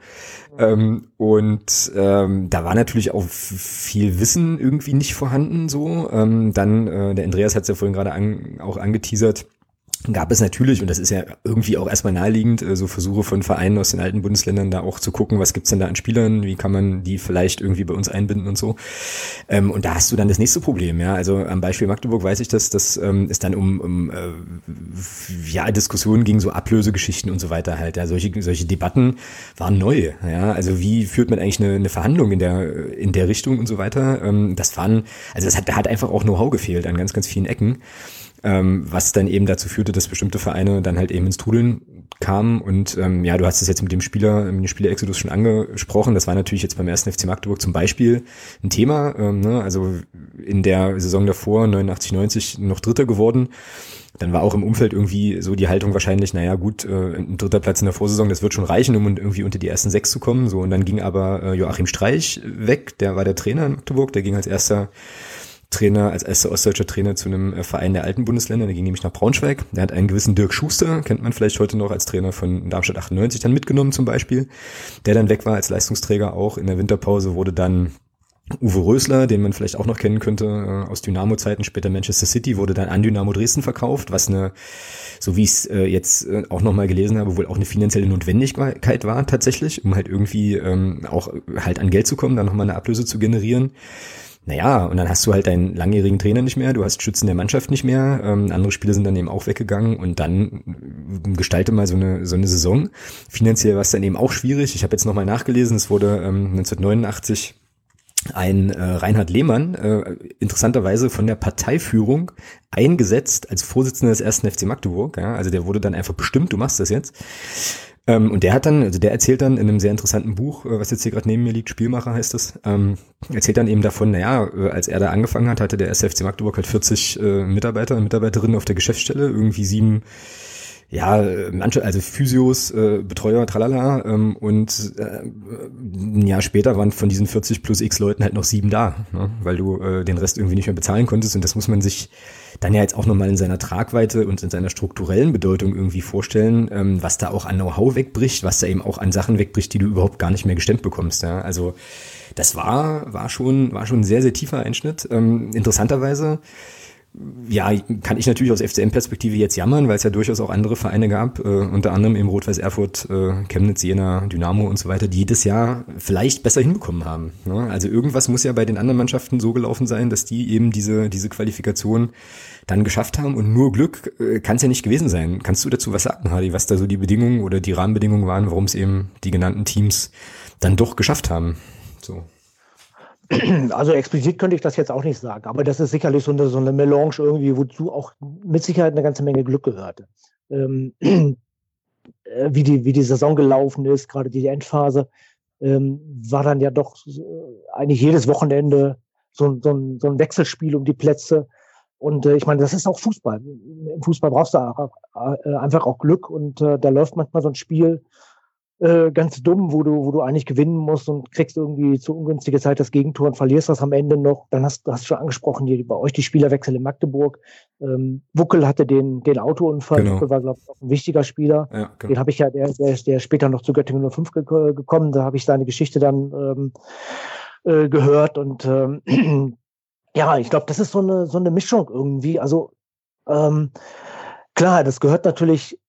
Speaker 6: Ähm, und ähm, da war natürlich auch viel Wissen irgendwie nicht vorhanden. So. Ähm, dann, äh, der Andreas hat es ja vorhin gerade an, auch angeteasert, gab es natürlich, und das ist ja irgendwie auch erstmal naheliegend, äh, so Versuche von Vereinen aus den alten Bundesländern da auch zu gucken, was gibt's denn da an Spielern, wie kann man die vielleicht irgendwie bei uns einbinden und so. Ähm, und da hast du dann das nächste Problem, ja. Also am Beispiel Magdeburg weiß ich, dass, dass ähm, es dann um, um äh, ja, Diskussionen ging, so Ablösegeschichten und so weiter halt. Ja. Solche, solche Debatten waren neu, ja. Also wie führt man eigentlich eine, eine Verhandlung in der, in der Richtung und so weiter. Ähm, das waren, also das hat, da hat einfach auch Know-how gefehlt an ganz, ganz vielen Ecken ähm, was dann eben dazu führte, dass bestimmte Vereine dann halt eben ins Trudeln kamen. Und ähm, ja, du hast es jetzt mit dem Spieler, mit dem Spieler Exodus schon angesprochen. Das war natürlich jetzt beim ersten FC Magdeburg zum Beispiel ein Thema. Ähm, ne? Also in der Saison davor, 89, 90, noch Dritter geworden. Dann war auch im Umfeld irgendwie so die Haltung wahrscheinlich, naja gut, äh, ein dritter Platz in der Vorsaison, das wird schon reichen, um irgendwie unter die ersten sechs zu kommen. So, und dann ging aber äh, Joachim Streich weg, der war der Trainer in Magdeburg, der ging als erster Trainer, als erster ostdeutscher Trainer zu einem äh, Verein der alten Bundesländer, der ging nämlich nach Braunschweig. Der hat einen gewissen Dirk Schuster, kennt man vielleicht heute noch als Trainer von Darmstadt 98, dann mitgenommen zum Beispiel. Der dann weg war als Leistungsträger auch. In der Winterpause wurde dann Uwe Rösler, den man vielleicht auch noch kennen könnte äh, aus Dynamo-Zeiten, später Manchester City, wurde dann an Dynamo Dresden verkauft, was eine, so wie ich es äh, jetzt auch nochmal gelesen habe, wohl auch eine finanzielle Notwendigkeit war tatsächlich, um halt irgendwie ähm, auch halt an Geld zu kommen, dann nochmal eine Ablöse zu generieren. Naja, und dann hast du halt deinen langjährigen Trainer nicht mehr, du hast Schützen der Mannschaft nicht mehr, ähm, andere Spieler sind dann eben auch weggegangen und dann äh, gestalte mal so eine, so eine Saison. Finanziell war es dann eben auch schwierig. Ich habe jetzt nochmal nachgelesen, es wurde ähm, 1989 ein äh, Reinhard Lehmann äh, interessanterweise von der Parteiführung eingesetzt als Vorsitzender des ersten FC Magdeburg. Ja? Also der wurde dann einfach bestimmt, du machst das jetzt. Ähm, und der hat dann, also der erzählt dann in einem sehr interessanten Buch, äh, was jetzt hier gerade neben mir liegt, Spielmacher heißt es, ähm, erzählt dann eben davon, naja, äh, als er da angefangen hat, hatte der SFC Magdeburg halt 40 äh, Mitarbeiter und Mitarbeiterinnen auf der Geschäftsstelle, irgendwie sieben ja, manche, also Physios, äh, Betreuer, tralala, ähm, und äh, ein Jahr später waren von diesen 40 plus x Leuten halt noch sieben da, ne? weil du äh, den Rest irgendwie nicht mehr bezahlen konntest und das muss man sich dann ja jetzt auch nochmal in seiner Tragweite und in seiner strukturellen Bedeutung irgendwie vorstellen, ähm, was da auch an Know-how wegbricht, was da eben auch an Sachen wegbricht, die du überhaupt gar nicht mehr gestemmt bekommst. Ja? Also das war, war schon, war schon ein sehr, sehr tiefer Einschnitt. Ähm, interessanterweise ja, kann ich natürlich aus FCM-Perspektive jetzt jammern, weil es ja durchaus auch andere Vereine gab, äh, unter anderem eben Rot-Weiß Erfurt, äh, Chemnitz, Jena, Dynamo und so weiter, die jedes Jahr vielleicht besser hinbekommen haben. Ne? Also irgendwas muss ja bei den anderen Mannschaften so gelaufen sein, dass die eben diese, diese Qualifikation dann geschafft haben und nur Glück äh, kann es ja nicht gewesen sein. Kannst du dazu was sagen, Hardy, was da so die Bedingungen oder die Rahmenbedingungen waren, warum es eben die genannten Teams dann doch geschafft haben? So.
Speaker 7: Also explizit könnte ich das jetzt auch nicht sagen, aber das ist sicherlich so eine, so eine Melange irgendwie, wozu auch mit Sicherheit eine ganze Menge Glück gehörte. Ähm, äh, wie, die, wie die Saison gelaufen ist, gerade die Endphase, ähm, war dann ja doch äh, eigentlich jedes Wochenende so, so, ein, so ein Wechselspiel um die Plätze. Und äh, ich meine, das ist auch Fußball. Im Fußball brauchst du auch, einfach auch Glück und äh, da läuft manchmal so ein Spiel äh, ganz dumm, wo du, wo du eigentlich gewinnen musst und kriegst irgendwie zu ungünstiger Zeit das Gegentor und verlierst das am Ende noch. Dann hast du hast schon angesprochen, hier bei euch die Spielerwechsel in Magdeburg. Ähm, Wuckel hatte den, den Autounfall. Genau. Wuckel war, glaube ich, auch ein wichtiger Spieler. Ja, genau. Den habe ich ja, der, der, der später noch zu Göttingen 05 ge gekommen. Da habe ich seine Geschichte dann ähm, äh, gehört. Und ähm, ja, ich glaube, das ist so eine, so eine Mischung irgendwie. Also ähm, klar, das gehört natürlich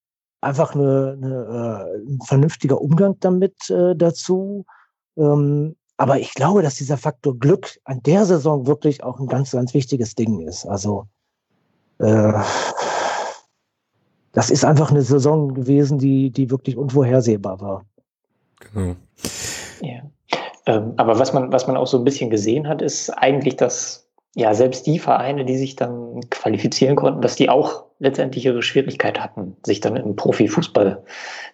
Speaker 7: einfach eine, eine, äh, ein vernünftiger Umgang damit äh, dazu. Ähm, aber ich glaube, dass dieser Faktor Glück an der Saison wirklich auch ein ganz, ganz wichtiges Ding ist. Also äh, das ist einfach eine Saison gewesen, die, die wirklich unvorhersehbar war.
Speaker 8: Genau. Ja. Ähm, aber was man, was man auch so ein bisschen gesehen hat, ist eigentlich, dass ja selbst die Vereine, die sich dann qualifizieren konnten, dass die auch letztendlich ihre Schwierigkeit hatten, sich dann im Profifußball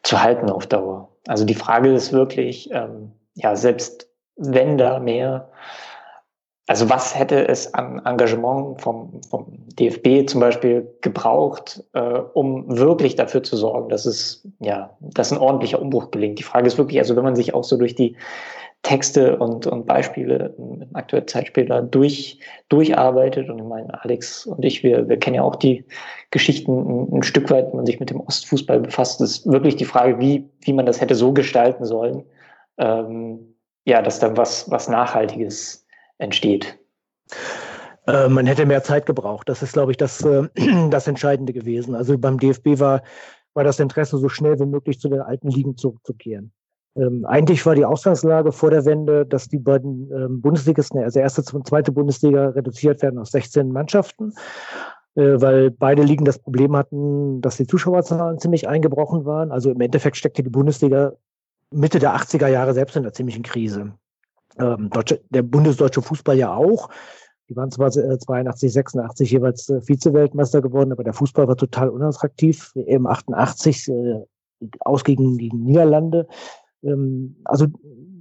Speaker 8: zu halten auf Dauer. Also die Frage ist wirklich, ähm, ja, selbst wenn da mehr also was hätte es an Engagement vom, vom DFB zum Beispiel gebraucht, äh, um wirklich dafür zu sorgen, dass es, ja, dass ein ordentlicher Umbruch gelingt? Die Frage ist wirklich, also wenn man sich auch so durch die Texte und, und Beispiele im aktuellen Zeitspieler durch, durcharbeitet. Und ich meine, Alex und ich, wir, wir kennen ja auch die Geschichten ein, ein Stück weit, wenn man sich mit dem Ostfußball befasst. Das ist wirklich die Frage, wie, wie man das hätte so gestalten sollen, ähm, ja, dass dann was, was Nachhaltiges entsteht?
Speaker 7: Äh, man hätte mehr Zeit gebraucht. Das ist, glaube ich, das, äh, das Entscheidende gewesen. Also beim DFB war, war das Interesse, so schnell wie möglich zu den alten Ligen zurückzukehren. Ähm, eigentlich war die Ausgangslage vor der Wende, dass die beiden ähm, Bundesligisten, also erste und zweite Bundesliga, reduziert werden auf 16 Mannschaften, äh, weil beide Ligen das Problem hatten, dass die Zuschauerzahlen ziemlich eingebrochen waren. Also im Endeffekt steckte die Bundesliga Mitte der 80er Jahre selbst in einer ziemlichen Krise ähm, Deutsche, der bundesdeutsche Fußball ja auch. Die waren zwar 82, 86 jeweils äh, Vize-Weltmeister geworden, aber der Fußball war total unattraktiv. Eben 88 äh, aus gegen Niederlande. Ähm, also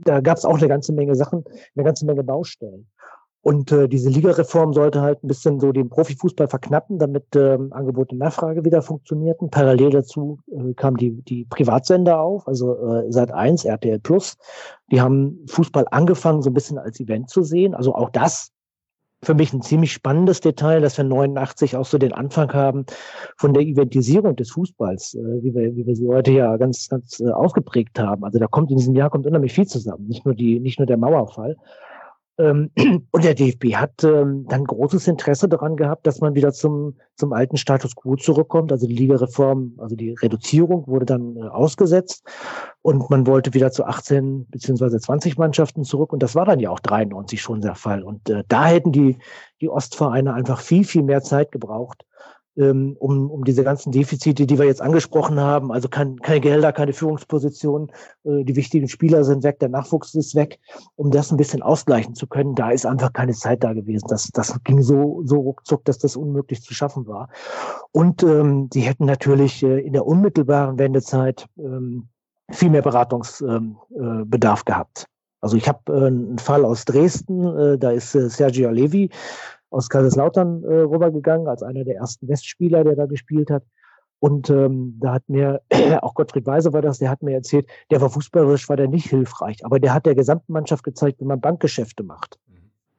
Speaker 7: da gab es auch eine ganze Menge Sachen, eine ganze Menge Baustellen. Und äh, diese Ligareform sollte halt ein bisschen so den Profifußball verknappen, damit ähm, Angebot und Nachfrage wieder funktionierten. Parallel dazu äh, kamen die, die Privatsender auf, also äh, seit 1 RTL Plus. Die haben Fußball angefangen, so ein bisschen als Event zu sehen. Also auch das für mich ein ziemlich spannendes Detail, dass wir 89 auch so den Anfang haben von der Eventisierung des Fußballs, äh, wie, wir, wie wir sie heute ja ganz, ganz äh, ausgeprägt haben. Also da kommt in diesem Jahr kommt unheimlich viel zusammen. Nicht nur die, nicht nur der Mauerfall, ähm, und der DFB hat ähm, dann großes Interesse daran gehabt, dass man wieder zum, zum alten Status quo zurückkommt. Also die Ligareform, also die Reduzierung wurde dann äh, ausgesetzt und man wollte wieder zu 18 beziehungsweise 20 Mannschaften zurück. Und das war dann ja auch 93 schon der Fall. Und äh, da hätten die, die Ostvereine einfach viel, viel mehr Zeit gebraucht, ähm, um, um diese ganzen Defizite, die wir jetzt angesprochen haben, also kein, keine Gelder, keine Führungspositionen, äh, die wichtigen Spieler sind weg, der Nachwuchs ist weg, um das ein bisschen ausgleichen zu können. Da ist einfach keine Zeit da gewesen. Das, das ging so, so ruckzuck, dass das unmöglich zu schaffen war. Und ähm, die hätten natürlich äh, in der unmittelbaren Wendezeit ähm, viel mehr Beratungsbedarf ähm, äh, gehabt. Also ich habe äh, einen Fall aus Dresden, äh, da ist Sergio Levi aus Kaiserslautern rübergegangen, als einer der ersten Westspieler, der da gespielt hat. Und ähm, da hat mir, auch Gottfried Weise war das, der hat mir erzählt, der war fußballerisch, war der nicht hilfreich, aber der hat der gesamten Mannschaft gezeigt, wie man Bankgeschäfte macht.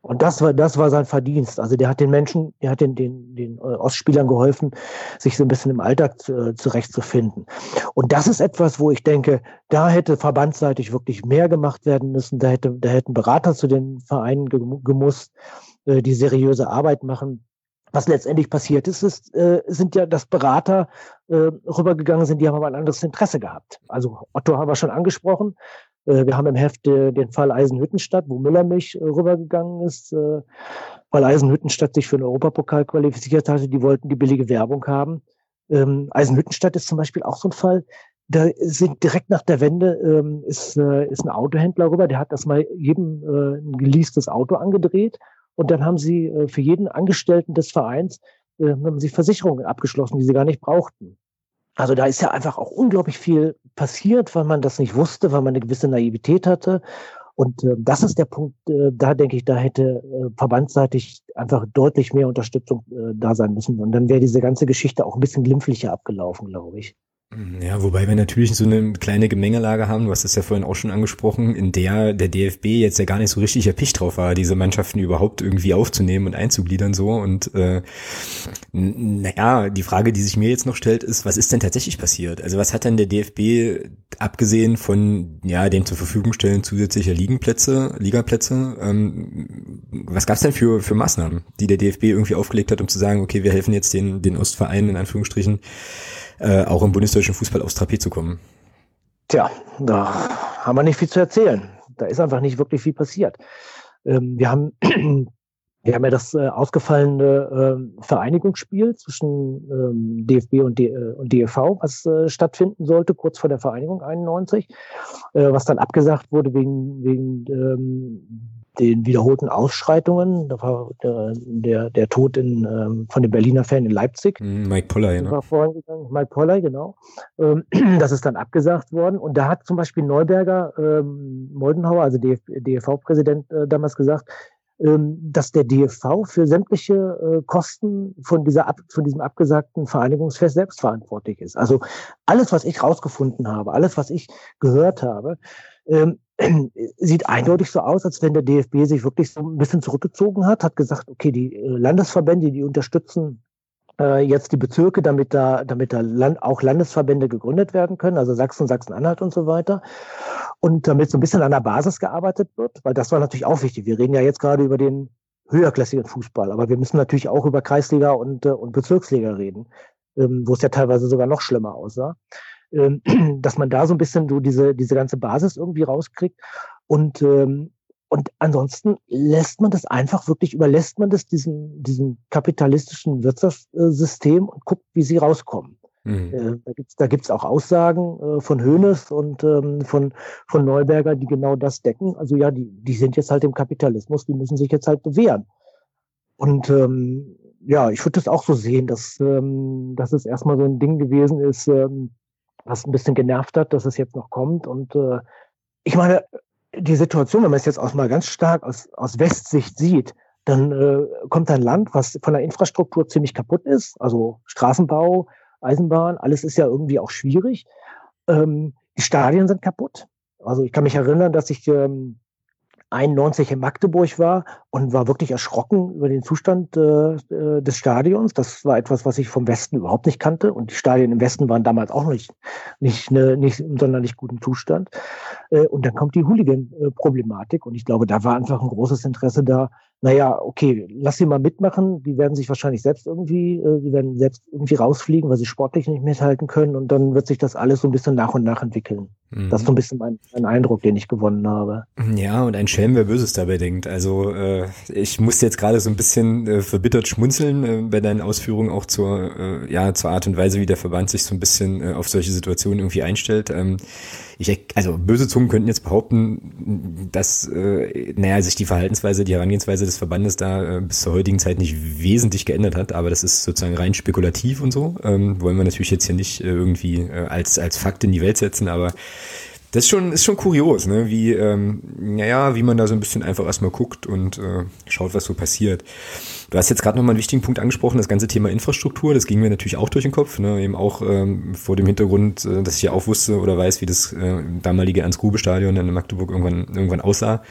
Speaker 7: Und das war, das war sein Verdienst. Also der hat den Menschen, der hat den, den, den äh, Ostspielern geholfen, sich so ein bisschen im Alltag äh, zurechtzufinden. Und das ist etwas, wo ich denke, da hätte verbandsseitig wirklich mehr gemacht werden müssen. Da hätte, da hätten Berater zu den Vereinen gemusst. Äh, die seriöse Arbeit machen. Was letztendlich passiert ist, ist äh, sind ja, dass Berater äh, rübergegangen sind, die haben aber ein anderes Interesse gehabt. Also Otto haben wir schon angesprochen. Äh, wir haben im Heft äh, den Fall Eisenhüttenstadt, wo Müllermilch äh, rübergegangen ist, äh, weil Eisenhüttenstadt sich für den Europapokal qualifiziert hatte. Die wollten die billige Werbung haben. Ähm, Eisenhüttenstadt ist zum Beispiel auch so ein Fall. Da sind direkt nach der Wende ähm, ist, ist ein Autohändler rüber, der hat das mal jedem ein geleastes Auto angedreht und dann haben sie äh, für jeden Angestellten des Vereins äh, haben sie Versicherungen abgeschlossen, die sie gar nicht brauchten. Also da ist ja einfach auch unglaublich viel passiert, weil man das nicht wusste, weil man eine gewisse Naivität hatte. Und äh, das ist der Punkt, da denke ich, da hätte verbandsseitig einfach deutlich mehr Unterstützung da sein müssen. Und dann wäre diese ganze Geschichte auch ein bisschen glimpflicher abgelaufen, glaube ich.
Speaker 6: Ja, wobei wir natürlich so eine kleine Gemengelage haben, du hast es ja vorhin auch schon angesprochen, in der der DFB jetzt ja gar nicht so richtig erpicht drauf war, diese Mannschaften überhaupt irgendwie aufzunehmen und einzugliedern so. Und äh, naja, die Frage, die sich mir jetzt noch stellt, ist, was ist denn tatsächlich passiert? Also was hat denn der DFB, abgesehen von ja dem zur Verfügung stellen zusätzlicher Liegenplätze, Ligaplätze, ähm, was gab's denn für, für Maßnahmen, die der DFB irgendwie aufgelegt hat, um zu sagen, okay, wir helfen jetzt den, den Ostvereinen in Anführungsstrichen, äh, auch im bundesdeutschen Fußball aufs Trapez zu kommen?
Speaker 7: Tja, da haben wir nicht viel zu erzählen. Da ist einfach nicht wirklich viel passiert. Ähm, wir haben Wir haben ja das äh, ausgefallene äh, Vereinigungsspiel zwischen ähm, DFB und, D äh, DFV, was stattfinden sollte, kurz vor der Vereinigung 91, äh, was dann abgesagt wurde wegen, wegen ähm, den wiederholten Ausschreitungen. Da war der, der, der Tod in, ähm, von dem Berliner Fan in Leipzig.
Speaker 6: Mhm, Mike Polley, ne?
Speaker 7: War vorangegangen. Mike Polley, genau. Ähm, das ist dann abgesagt worden. Und da hat zum Beispiel Neuberger, ähm, Moldenhauer, also DF DFV-Präsident, äh, damals gesagt, ähm, dass der DFV für sämtliche äh, Kosten von dieser ab, von diesem abgesagten Vereinigungsfest selbst verantwortlich ist. Also alles, was ich rausgefunden habe, alles, was ich gehört habe, ähm, sieht eindeutig so aus, als wenn der DFB sich wirklich so ein bisschen zurückgezogen hat, hat gesagt, okay, die äh, Landesverbände, die unterstützen äh, jetzt die Bezirke, damit da, damit da Land, auch Landesverbände gegründet werden können, also Sachsen, Sachsen-Anhalt und so weiter. Und damit so ein bisschen an der Basis gearbeitet wird, weil das war natürlich auch wichtig. Wir reden ja jetzt gerade über den höherklassigen Fußball, aber wir müssen natürlich auch über Kreisliga und, äh, und Bezirksliga reden, ähm, wo es ja teilweise sogar noch schlimmer aussah. Ähm, dass man da so ein bisschen so diese, diese ganze Basis irgendwie rauskriegt. Und, ähm, und ansonsten lässt man das einfach wirklich, überlässt man das diesem, diesem kapitalistischen Wirtschaftssystem und guckt, wie sie rauskommen. Mhm. Äh, da gibt's da gibt's auch Aussagen äh, von Hoeneß und ähm, von, von Neuberger, die genau das decken. Also ja, die, die sind jetzt halt im Kapitalismus, die müssen sich jetzt halt bewähren. Und ähm, ja, ich würde das auch so sehen, dass, ähm, dass es erstmal so ein Ding gewesen ist, ähm, was ein bisschen genervt hat, dass es jetzt noch kommt. Und äh, ich meine, die Situation, wenn man es jetzt auch mal ganz stark aus, aus Westsicht sieht, dann äh, kommt ein Land, was von der Infrastruktur ziemlich kaputt ist, also Straßenbau, Eisenbahn, alles ist ja irgendwie auch schwierig. Ähm, die Stadien sind kaputt. Also ich kann mich erinnern, dass ich ähm, 91 in Magdeburg war und war wirklich erschrocken über den Zustand äh, äh, des Stadions. Das war etwas, was ich vom Westen überhaupt nicht kannte. Und die Stadien im Westen waren damals auch nicht, nicht, ne, nicht im sonderlich guten Zustand. Äh, und dann kommt die Hooligan-Problematik. Und ich glaube, da war einfach ein großes Interesse da, naja, okay, lass sie mal mitmachen. Die werden sich wahrscheinlich selbst irgendwie, äh, die werden selbst irgendwie rausfliegen, weil sie sportlich nicht mithalten können. Und dann wird sich das alles so ein bisschen nach und nach entwickeln. Mhm. Das ist so ein bisschen mein, mein, Eindruck, den ich gewonnen habe.
Speaker 6: Ja, und ein Schelm, wer Böses dabei denkt. Also äh, ich musste jetzt gerade so ein bisschen äh, verbittert schmunzeln äh, bei deinen Ausführungen auch zur, äh, ja, zur Art und Weise, wie der Verband sich so ein bisschen äh, auf solche Situationen irgendwie einstellt. Ähm, ich, also böse Zungen könnten jetzt behaupten, dass äh, naja, sich die Verhaltensweise, die Herangehensweise des Verbandes da äh, bis zur heutigen Zeit nicht wesentlich geändert hat, aber das ist sozusagen rein spekulativ und so. Ähm, wollen wir natürlich jetzt hier nicht äh, irgendwie äh, als, als Fakt in die Welt setzen, aber das ist schon, ist schon kurios, ne? wie, ähm, naja, wie man da so ein bisschen einfach erstmal guckt und äh, schaut, was so passiert. Du hast jetzt gerade nochmal einen wichtigen Punkt angesprochen, das ganze Thema Infrastruktur, das ging mir natürlich auch durch den Kopf, ne? eben auch ähm, vor dem Hintergrund, äh, dass ich ja auch wusste oder weiß, wie das äh, damalige Ernst-Grube-Stadion in Magdeburg irgendwann, irgendwann aussah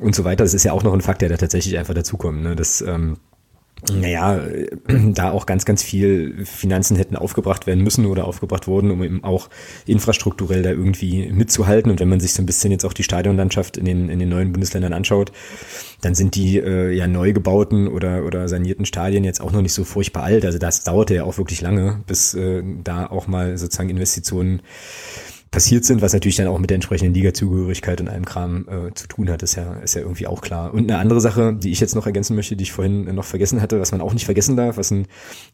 Speaker 6: und so weiter. Das ist ja auch noch ein Fakt, der da tatsächlich einfach dazukommt. Ne? Das, ähm, naja, da auch ganz, ganz viel Finanzen hätten aufgebracht werden müssen oder aufgebracht wurden, um eben auch infrastrukturell da irgendwie mitzuhalten. Und wenn man sich so ein bisschen jetzt auch die Stadionlandschaft in den, in den neuen Bundesländern anschaut, dann sind die äh, ja neu gebauten oder, oder sanierten Stadien jetzt auch noch nicht so furchtbar alt. Also das dauerte ja auch wirklich lange, bis äh, da auch mal sozusagen Investitionen passiert sind, was natürlich dann auch mit der entsprechenden Liga-Zugehörigkeit und allem Kram äh, zu tun hat, ist ja, ist ja irgendwie auch klar. Und eine andere Sache, die ich jetzt noch ergänzen möchte, die ich vorhin noch vergessen hatte, was man auch nicht vergessen darf, was ein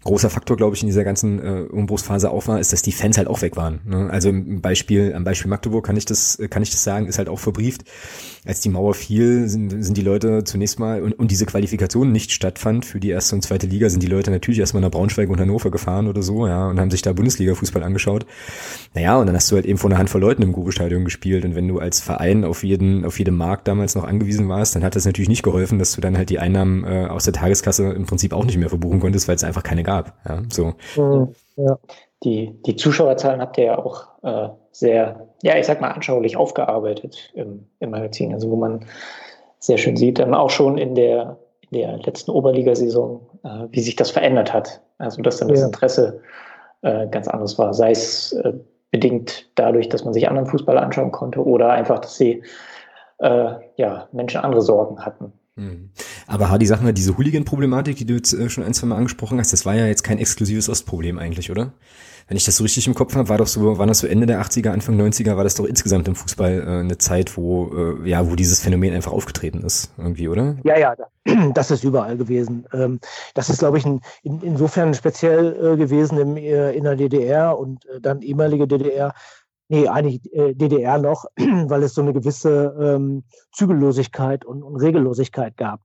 Speaker 6: großer Faktor, glaube ich, in dieser ganzen äh, Umbruchsphase auch war, ist, dass die Fans halt auch weg waren. Ne? Also im Beispiel, am Beispiel Magdeburg kann ich das, kann ich das sagen, ist halt auch verbrieft. Als die Mauer fiel, sind, sind die Leute zunächst mal, und, und diese Qualifikation nicht stattfand für die erste und zweite Liga, sind die Leute natürlich erstmal nach Braunschweig und Hannover gefahren oder so, ja, und haben sich da Bundesliga-Fußball angeschaut. Naja, und dann hast du halt eben von einer Handvoll Leuten im Grubestadion gespielt. Und wenn du als Verein auf jeden, auf jede Markt damals noch angewiesen warst, dann hat das natürlich nicht geholfen, dass du dann halt die Einnahmen äh, aus der Tageskasse im Prinzip auch nicht mehr verbuchen konntest, weil es einfach keine gab. Ja, so.
Speaker 8: Mhm, ja. Die, die Zuschauerzahlen habt ihr ja auch äh, sehr, ja, ich sag mal, anschaulich aufgearbeitet im, im Magazin. Also wo man sehr schön sieht, ähm, auch schon in der, in der letzten Oberligasaison, äh, wie sich das verändert hat. Also dass dann das Interesse äh, ganz anders war. Sei es äh, bedingt dadurch, dass man sich anderen Fußball anschauen konnte oder einfach, dass sie äh, ja, Menschen andere Sorgen hatten.
Speaker 6: Aber Hardy, sag mal, diese Hooligan-Problematik, die du jetzt äh, schon ein, zwei Mal angesprochen hast, das war ja jetzt kein exklusives Ostproblem eigentlich, oder? Wenn ich das so richtig im Kopf habe, war doch so, war das so Ende der 80er, Anfang 90er, war das doch insgesamt im Fußball äh, eine Zeit, wo, äh, ja, wo dieses Phänomen einfach aufgetreten ist, irgendwie, oder?
Speaker 7: Ja, ja, das ist überall gewesen. Ähm, das ist, glaube ich, ein, in, insofern speziell äh, gewesen im, äh, in der DDR und äh, dann ehemalige DDR. Nee, eigentlich DDR noch, weil es so eine gewisse ähm, Zügellosigkeit und, und Regellosigkeit gab.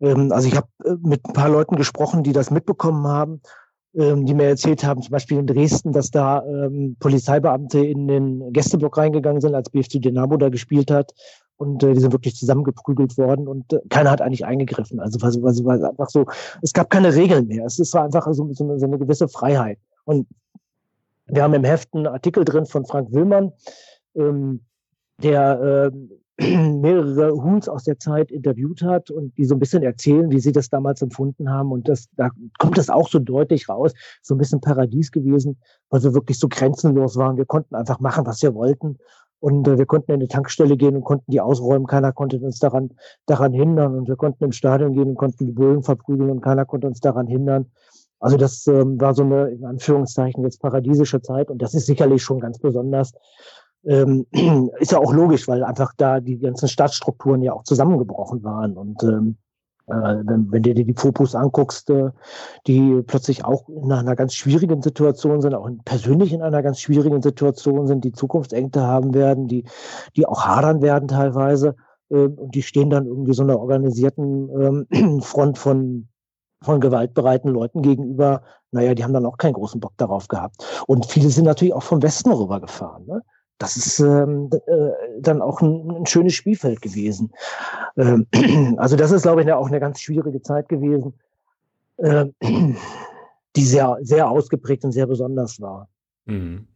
Speaker 7: Ähm, also ich habe äh, mit ein paar Leuten gesprochen, die das mitbekommen haben ähm, die mir erzählt haben, zum Beispiel in Dresden, dass da ähm, Polizeibeamte in den Gästeblock reingegangen sind, als BFC Dynamo da gespielt hat. Und äh, die sind wirklich zusammengeprügelt worden und äh, keiner hat eigentlich eingegriffen. Also war, war, war einfach so, es gab keine Regeln mehr. Es, war einfach so, so, eine, so eine gewisse Freiheit. Und wir haben im Heft einen Artikel drin von Frank Willmann, ähm, der mehrere Huns aus der Zeit interviewt hat und die so ein bisschen erzählen, wie sie das damals empfunden haben. Und das, da kommt es auch so deutlich raus, so ein bisschen Paradies gewesen, weil wir wirklich so grenzenlos waren. Wir konnten einfach machen, was wir wollten. Und äh, wir konnten in die Tankstelle gehen und konnten die ausräumen. Keiner konnte uns daran, daran hindern. Und wir konnten im Stadion gehen und konnten die Bullen verprügeln und keiner konnte uns daran hindern. Also das ähm, war so eine, in Anführungszeichen, jetzt paradiesische Zeit. Und das ist sicherlich schon ganz besonders. Ähm, ist ja auch logisch, weil einfach da die ganzen Staatsstrukturen ja auch zusammengebrochen waren. Und ähm, äh, wenn, wenn du dir die Fopus anguckst, äh, die plötzlich auch in einer ganz schwierigen Situation sind, auch persönlich in einer ganz schwierigen Situation sind, die Zukunftsängste haben werden, die, die auch hadern werden teilweise. Äh, und die stehen dann irgendwie so einer organisierten ähm, Front von von gewaltbereiten Leuten gegenüber, naja, die haben dann auch keinen großen Bock darauf gehabt. Und viele sind natürlich auch vom Westen rübergefahren. Ne? Das ist ähm, äh, dann auch ein, ein, schönes Spielfeld gewesen. Ähm, also das ist, glaube ich, auch eine ganz schwierige Zeit gewesen, äh, die sehr, sehr ausgeprägt und sehr besonders war. Mhm.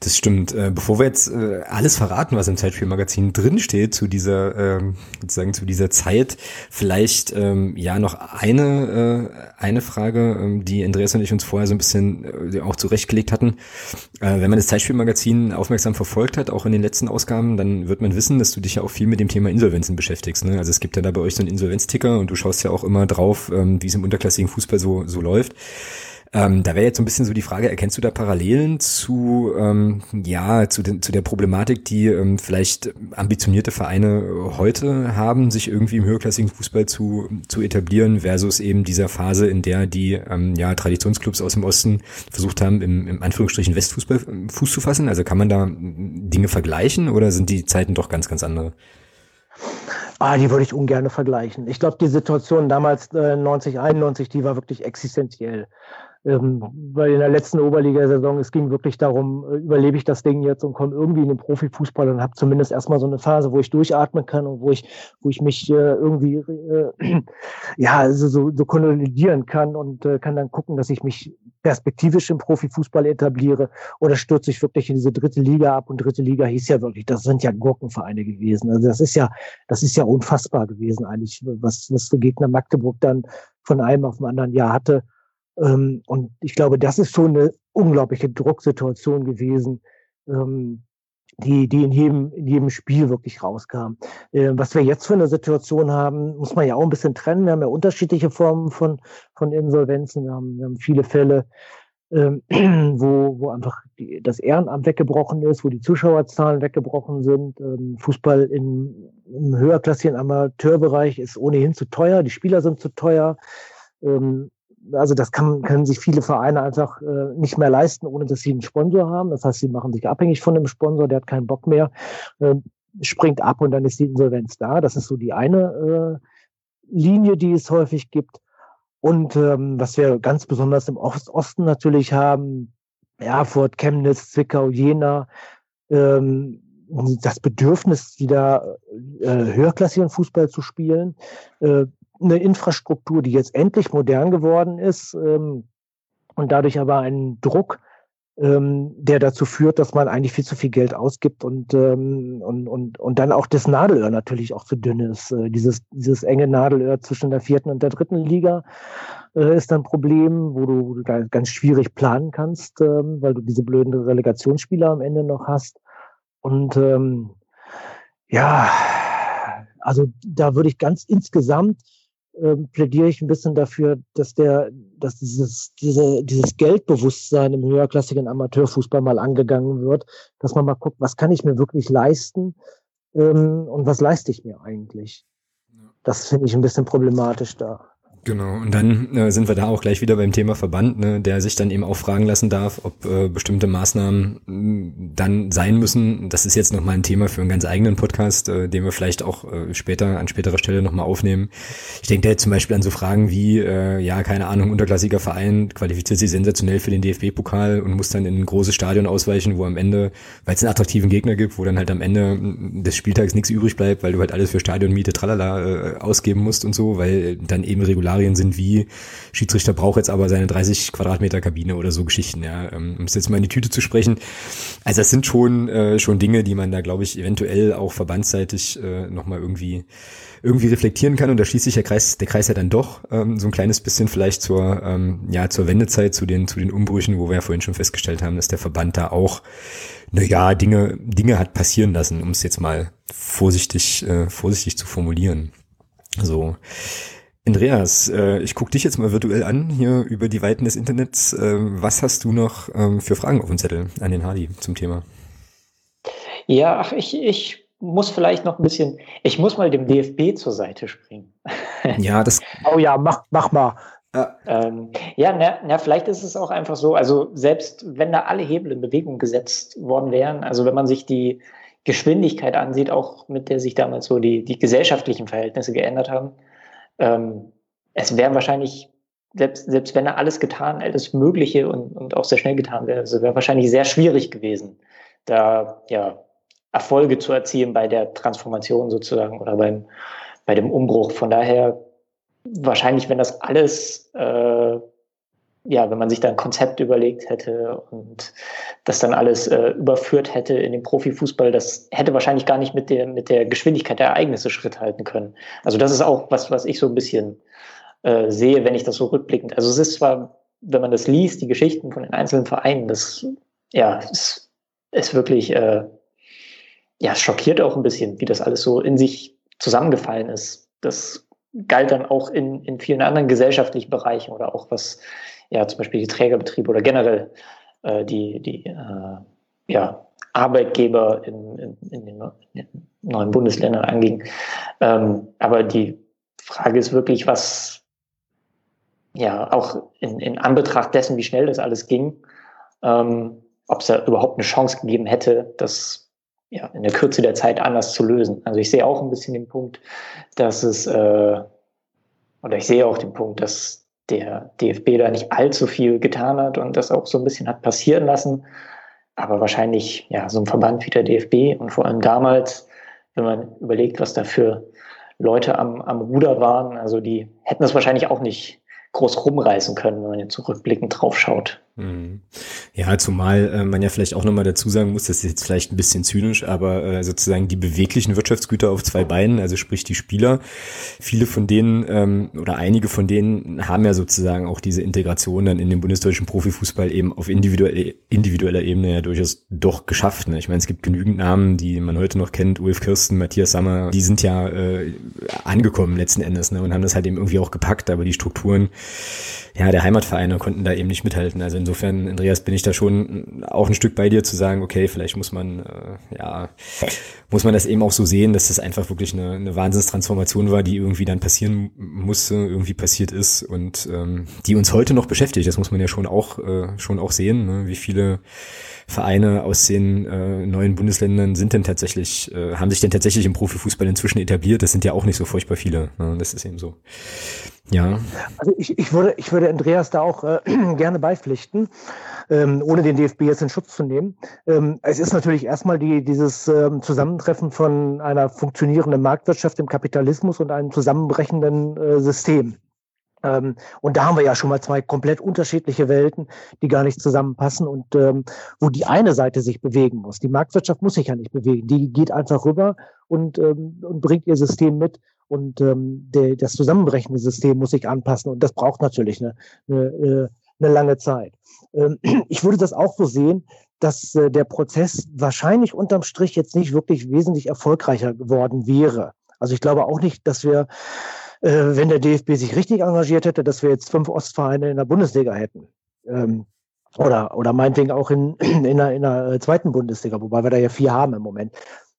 Speaker 6: Das stimmt. Äh, bevor wir jetzt äh, alles verraten, was im Zeitspielmagazin drinsteht zu dieser, ähm, sozusagen zu dieser Zeit, vielleicht ähm, ja noch eine äh, eine Frage, ähm, die Andreas und ich uns vorher so ein bisschen auch zurechtgelegt hatten. Wenn man das Zeitspielmagazin aufmerksam verfolgt hat, auch in den letzten Ausgaben, dann wird man wissen, dass du dich ja auch viel mit dem Thema Insolvenzen beschäftigst. Ne? Also es gibt ja da bei euch so einen Insolvenzticker und du schaust ja auch immer drauf, wie es im unterklassigen Fußball so so läuft. Ähm, da wäre jetzt so ein bisschen so die Frage, erkennst du da Parallelen zu, ähm, ja, zu, den, zu der Problematik, die ähm, vielleicht ambitionierte Vereine heute haben, sich irgendwie im höherklassigen Fußball zu, zu etablieren, versus eben dieser Phase, in der die ähm, ja, Traditionsclubs aus dem Osten versucht haben, im, im Anführungsstrichen Westfußball ähm, Fuß zu fassen? Also kann man da Dinge vergleichen oder sind die Zeiten doch ganz, ganz andere?
Speaker 7: Ah, die würde ich ungern vergleichen. Ich glaube, die Situation damals äh, 90, 91, die war wirklich existenziell. Ähm, weil in der letzten Oberliga-Saison, es ging wirklich darum, äh, überlebe ich das Ding jetzt und komme irgendwie in den Profifußball und habe zumindest erstmal so eine Phase, wo ich durchatmen kann und wo ich, wo ich mich äh, irgendwie äh, ja, also so, so konsolidieren kann und kann dann gucken, dass ich mich perspektivisch im Profifußball etabliere oder stürze ich wirklich in diese dritte Liga ab und dritte Liga hieß ja wirklich, das sind ja Gurkenvereine gewesen. Also das ist ja, das ist ja unfassbar gewesen eigentlich, was, was der Gegner Magdeburg dann von einem auf den anderen Jahr hatte. Ähm, und ich glaube, das ist schon eine unglaubliche Drucksituation gewesen, ähm, die, die in jedem, in jedem Spiel wirklich rauskam. Äh, was wir jetzt für eine Situation haben, muss man ja auch ein bisschen trennen. Wir haben ja unterschiedliche Formen von, von Insolvenzen. Wir haben, wir haben viele Fälle, ähm, wo, wo einfach die, das Ehrenamt weggebrochen ist, wo die Zuschauerzahlen weggebrochen sind. Ähm, Fußball in, im höherklassigen Amateurbereich ist ohnehin zu teuer, die Spieler sind zu teuer. Ähm, also das kann, können sich viele Vereine einfach äh, nicht mehr leisten, ohne dass sie einen Sponsor haben. Das heißt, sie machen sich abhängig von dem Sponsor, der hat keinen Bock mehr, äh, springt ab und dann ist die Insolvenz da. Das ist so die eine äh, Linie, die es häufig gibt. Und ähm, was wir ganz besonders im Ost Osten natürlich haben, Erfurt, Chemnitz, Zwickau, Jena, ähm, das Bedürfnis, wieder äh, höherklassigen Fußball zu spielen, äh, eine Infrastruktur, die jetzt endlich modern geworden ist ähm, und dadurch aber einen Druck, ähm, der dazu führt, dass man eigentlich viel zu viel Geld ausgibt und, ähm, und, und, und dann auch das Nadelöhr natürlich auch zu dünn ist. Äh, dieses, dieses enge Nadelöhr zwischen der vierten und der dritten Liga äh, ist ein Problem, wo du ganz schwierig planen kannst, ähm, weil du diese blöden Relegationsspieler am Ende noch hast. Und ähm, ja, also da würde ich ganz insgesamt ähm, plädiere ich ein bisschen dafür, dass der, dass dieses, diese, dieses Geldbewusstsein im höherklassigen Amateurfußball mal angegangen wird, dass man mal guckt, was kann ich mir wirklich leisten ähm, und was leiste ich mir eigentlich. Das finde ich ein bisschen problematisch da.
Speaker 6: Genau, und dann äh, sind wir da auch gleich wieder beim Thema Verband, ne, der sich dann eben auch fragen lassen darf, ob äh, bestimmte Maßnahmen mh, mm, dann sein müssen. Das ist jetzt nochmal ein Thema für einen ganz eigenen Podcast, äh, den wir vielleicht auch äh, später an späterer Stelle nochmal aufnehmen. Ich denke da jetzt zum Beispiel an so Fragen wie, äh, ja, keine Ahnung, unterklassiger Verein qualifiziert sich sensationell für den DFB-Pokal und muss dann in ein großes Stadion ausweichen, wo am Ende, weil es einen attraktiven Gegner gibt, wo dann halt am Ende mm, des Spieltags nichts übrig bleibt, weil du halt alles für Stadionmiete, tralala, äh, ausgeben musst und so, weil dann eben regular Regularien sind wie Schiedsrichter braucht jetzt aber seine 30 Quadratmeter Kabine oder so Geschichten, ja, ähm, um es jetzt mal in die Tüte zu sprechen. Also das sind schon äh, schon Dinge, die man da, glaube ich, eventuell auch verbandsseitig äh, nochmal irgendwie irgendwie reflektieren kann und da schließt sich der Kreis, der Kreis ja dann doch ähm, so ein kleines bisschen vielleicht zur, ähm, ja, zur Wendezeit, zu den, zu den Umbrüchen, wo wir ja vorhin schon festgestellt haben, dass der Verband da auch, na ja, Dinge, Dinge hat passieren lassen, um es jetzt mal vorsichtig, äh, vorsichtig zu formulieren. So. Andreas, äh, ich gucke dich jetzt mal virtuell an hier über die Weiten des Internets. Äh, was hast du noch ähm, für Fragen auf dem Zettel an den Hardy zum Thema?
Speaker 8: Ja, ach, ich, ich muss vielleicht noch ein bisschen, ich muss mal dem DFB zur Seite springen.
Speaker 6: Ja, das.
Speaker 7: oh ja, mach, mach mal.
Speaker 8: Ähm, ja, na, na, vielleicht ist es auch einfach so, also selbst wenn da alle Hebel in Bewegung gesetzt worden wären, also wenn man sich die Geschwindigkeit ansieht, auch mit der sich damals so die, die gesellschaftlichen Verhältnisse geändert haben, ähm, es wäre wahrscheinlich, selbst, selbst wenn er alles getan, alles Mögliche und, und auch sehr schnell getan wäre, es wäre wahrscheinlich sehr schwierig gewesen, da ja Erfolge zu erzielen bei der Transformation sozusagen oder beim, bei dem Umbruch. Von daher wahrscheinlich, wenn das alles äh, ja, wenn man sich da ein Konzept überlegt hätte und das dann alles äh, überführt hätte in den Profifußball, das hätte wahrscheinlich gar nicht mit der, mit der Geschwindigkeit der Ereignisse Schritt halten können. Also das ist auch was, was ich so ein bisschen äh, sehe, wenn ich das so rückblickend. Also es ist zwar, wenn man das liest, die Geschichten von den einzelnen Vereinen, das ja, ist, ist wirklich, äh, ja, schockiert auch ein bisschen, wie das alles so in sich zusammengefallen ist. Das galt dann auch in, in vielen anderen gesellschaftlichen Bereichen oder auch was ja zum Beispiel die Trägerbetriebe oder generell äh, die, die äh, ja, Arbeitgeber in, in, in, den, in, den, neuen Bundesländern anging. Ähm, aber die Frage ist wirklich, was ja auch in, Anbetracht dessen, wie schnell das alles ging, ähm, ob es da überhaupt eine Chance gegeben hätte, das ja, in der Kürze der Zeit anders zu lösen. Also ich sehe auch ein bisschen den Punkt, dass es, äh, oder ich sehe auch den Punkt, dass der DFB da nicht allzu viel getan hat und das auch so ein bisschen hat passieren lassen. Aber wahrscheinlich, ja, so ein Verband wie der DFB und vor allem damals, wenn man überlegt, was da für Leute am, am Ruder waren, also die hätten das wahrscheinlich auch nicht groß rumreißen können, wenn man jetzt zurückblickend drauf schaut.
Speaker 6: Mhm. Ja, zumal äh, man ja vielleicht auch nochmal dazu sagen muss, das ist jetzt vielleicht ein bisschen zynisch, aber äh, sozusagen die beweglichen Wirtschaftsgüter auf zwei Beinen, also sprich die Spieler, viele von denen ähm, oder einige von denen haben ja sozusagen auch diese Integration dann in den bundesdeutschen Profifußball eben auf individuelle, individueller Ebene ja durchaus doch geschafft. Ne? Ich meine, es gibt genügend Namen, die man heute noch kennt, Ulf Kirsten, Matthias Sammer, die sind ja äh, angekommen letzten Endes ne? und haben das halt eben irgendwie auch gepackt, aber die Strukturen ja, der Heimatvereine konnten da eben nicht mithalten. Also insofern, Andreas, bin ich da schon auch ein Stück bei dir zu sagen, okay, vielleicht muss man, äh, ja, muss man das eben auch so sehen, dass das einfach wirklich eine, eine Wahnsinnstransformation war, die irgendwie dann passieren musste, irgendwie passiert ist und ähm, die uns heute noch beschäftigt. Das muss man ja schon auch, äh, schon auch sehen, ne? wie viele Vereine aus den äh, neuen Bundesländern sind denn tatsächlich, äh, haben sich denn tatsächlich im Profifußball inzwischen etabliert? Das sind ja auch nicht so furchtbar viele. Ne? Das ist eben so. Ja.
Speaker 7: Also ich, ich, würde, ich würde Andreas da auch äh, gerne beipflichten, ähm, ohne den DFB jetzt in Schutz zu nehmen. Ähm, es ist natürlich erstmal die, dieses ähm, Zusammentreffen von einer funktionierenden Marktwirtschaft im Kapitalismus und einem zusammenbrechenden äh, System. Ähm, und da haben wir ja schon mal zwei komplett unterschiedliche Welten, die gar nicht zusammenpassen und ähm, wo die eine Seite sich bewegen muss. Die Marktwirtschaft muss sich ja nicht bewegen. Die geht einfach rüber und, ähm, und bringt ihr System mit. Und ähm, der, das zusammenbrechende System muss sich anpassen. Und das braucht natürlich eine, eine, eine lange Zeit. Ähm, ich würde das auch so sehen, dass äh, der Prozess wahrscheinlich unterm Strich jetzt nicht wirklich wesentlich erfolgreicher geworden wäre. Also ich glaube auch nicht, dass wir äh, wenn der DFB sich richtig engagiert hätte, dass wir jetzt fünf Ostvereine in der Bundesliga hätten. Ähm, oder, oder meinetwegen auch in, in, der, in der zweiten Bundesliga, wobei wir da ja vier haben im Moment.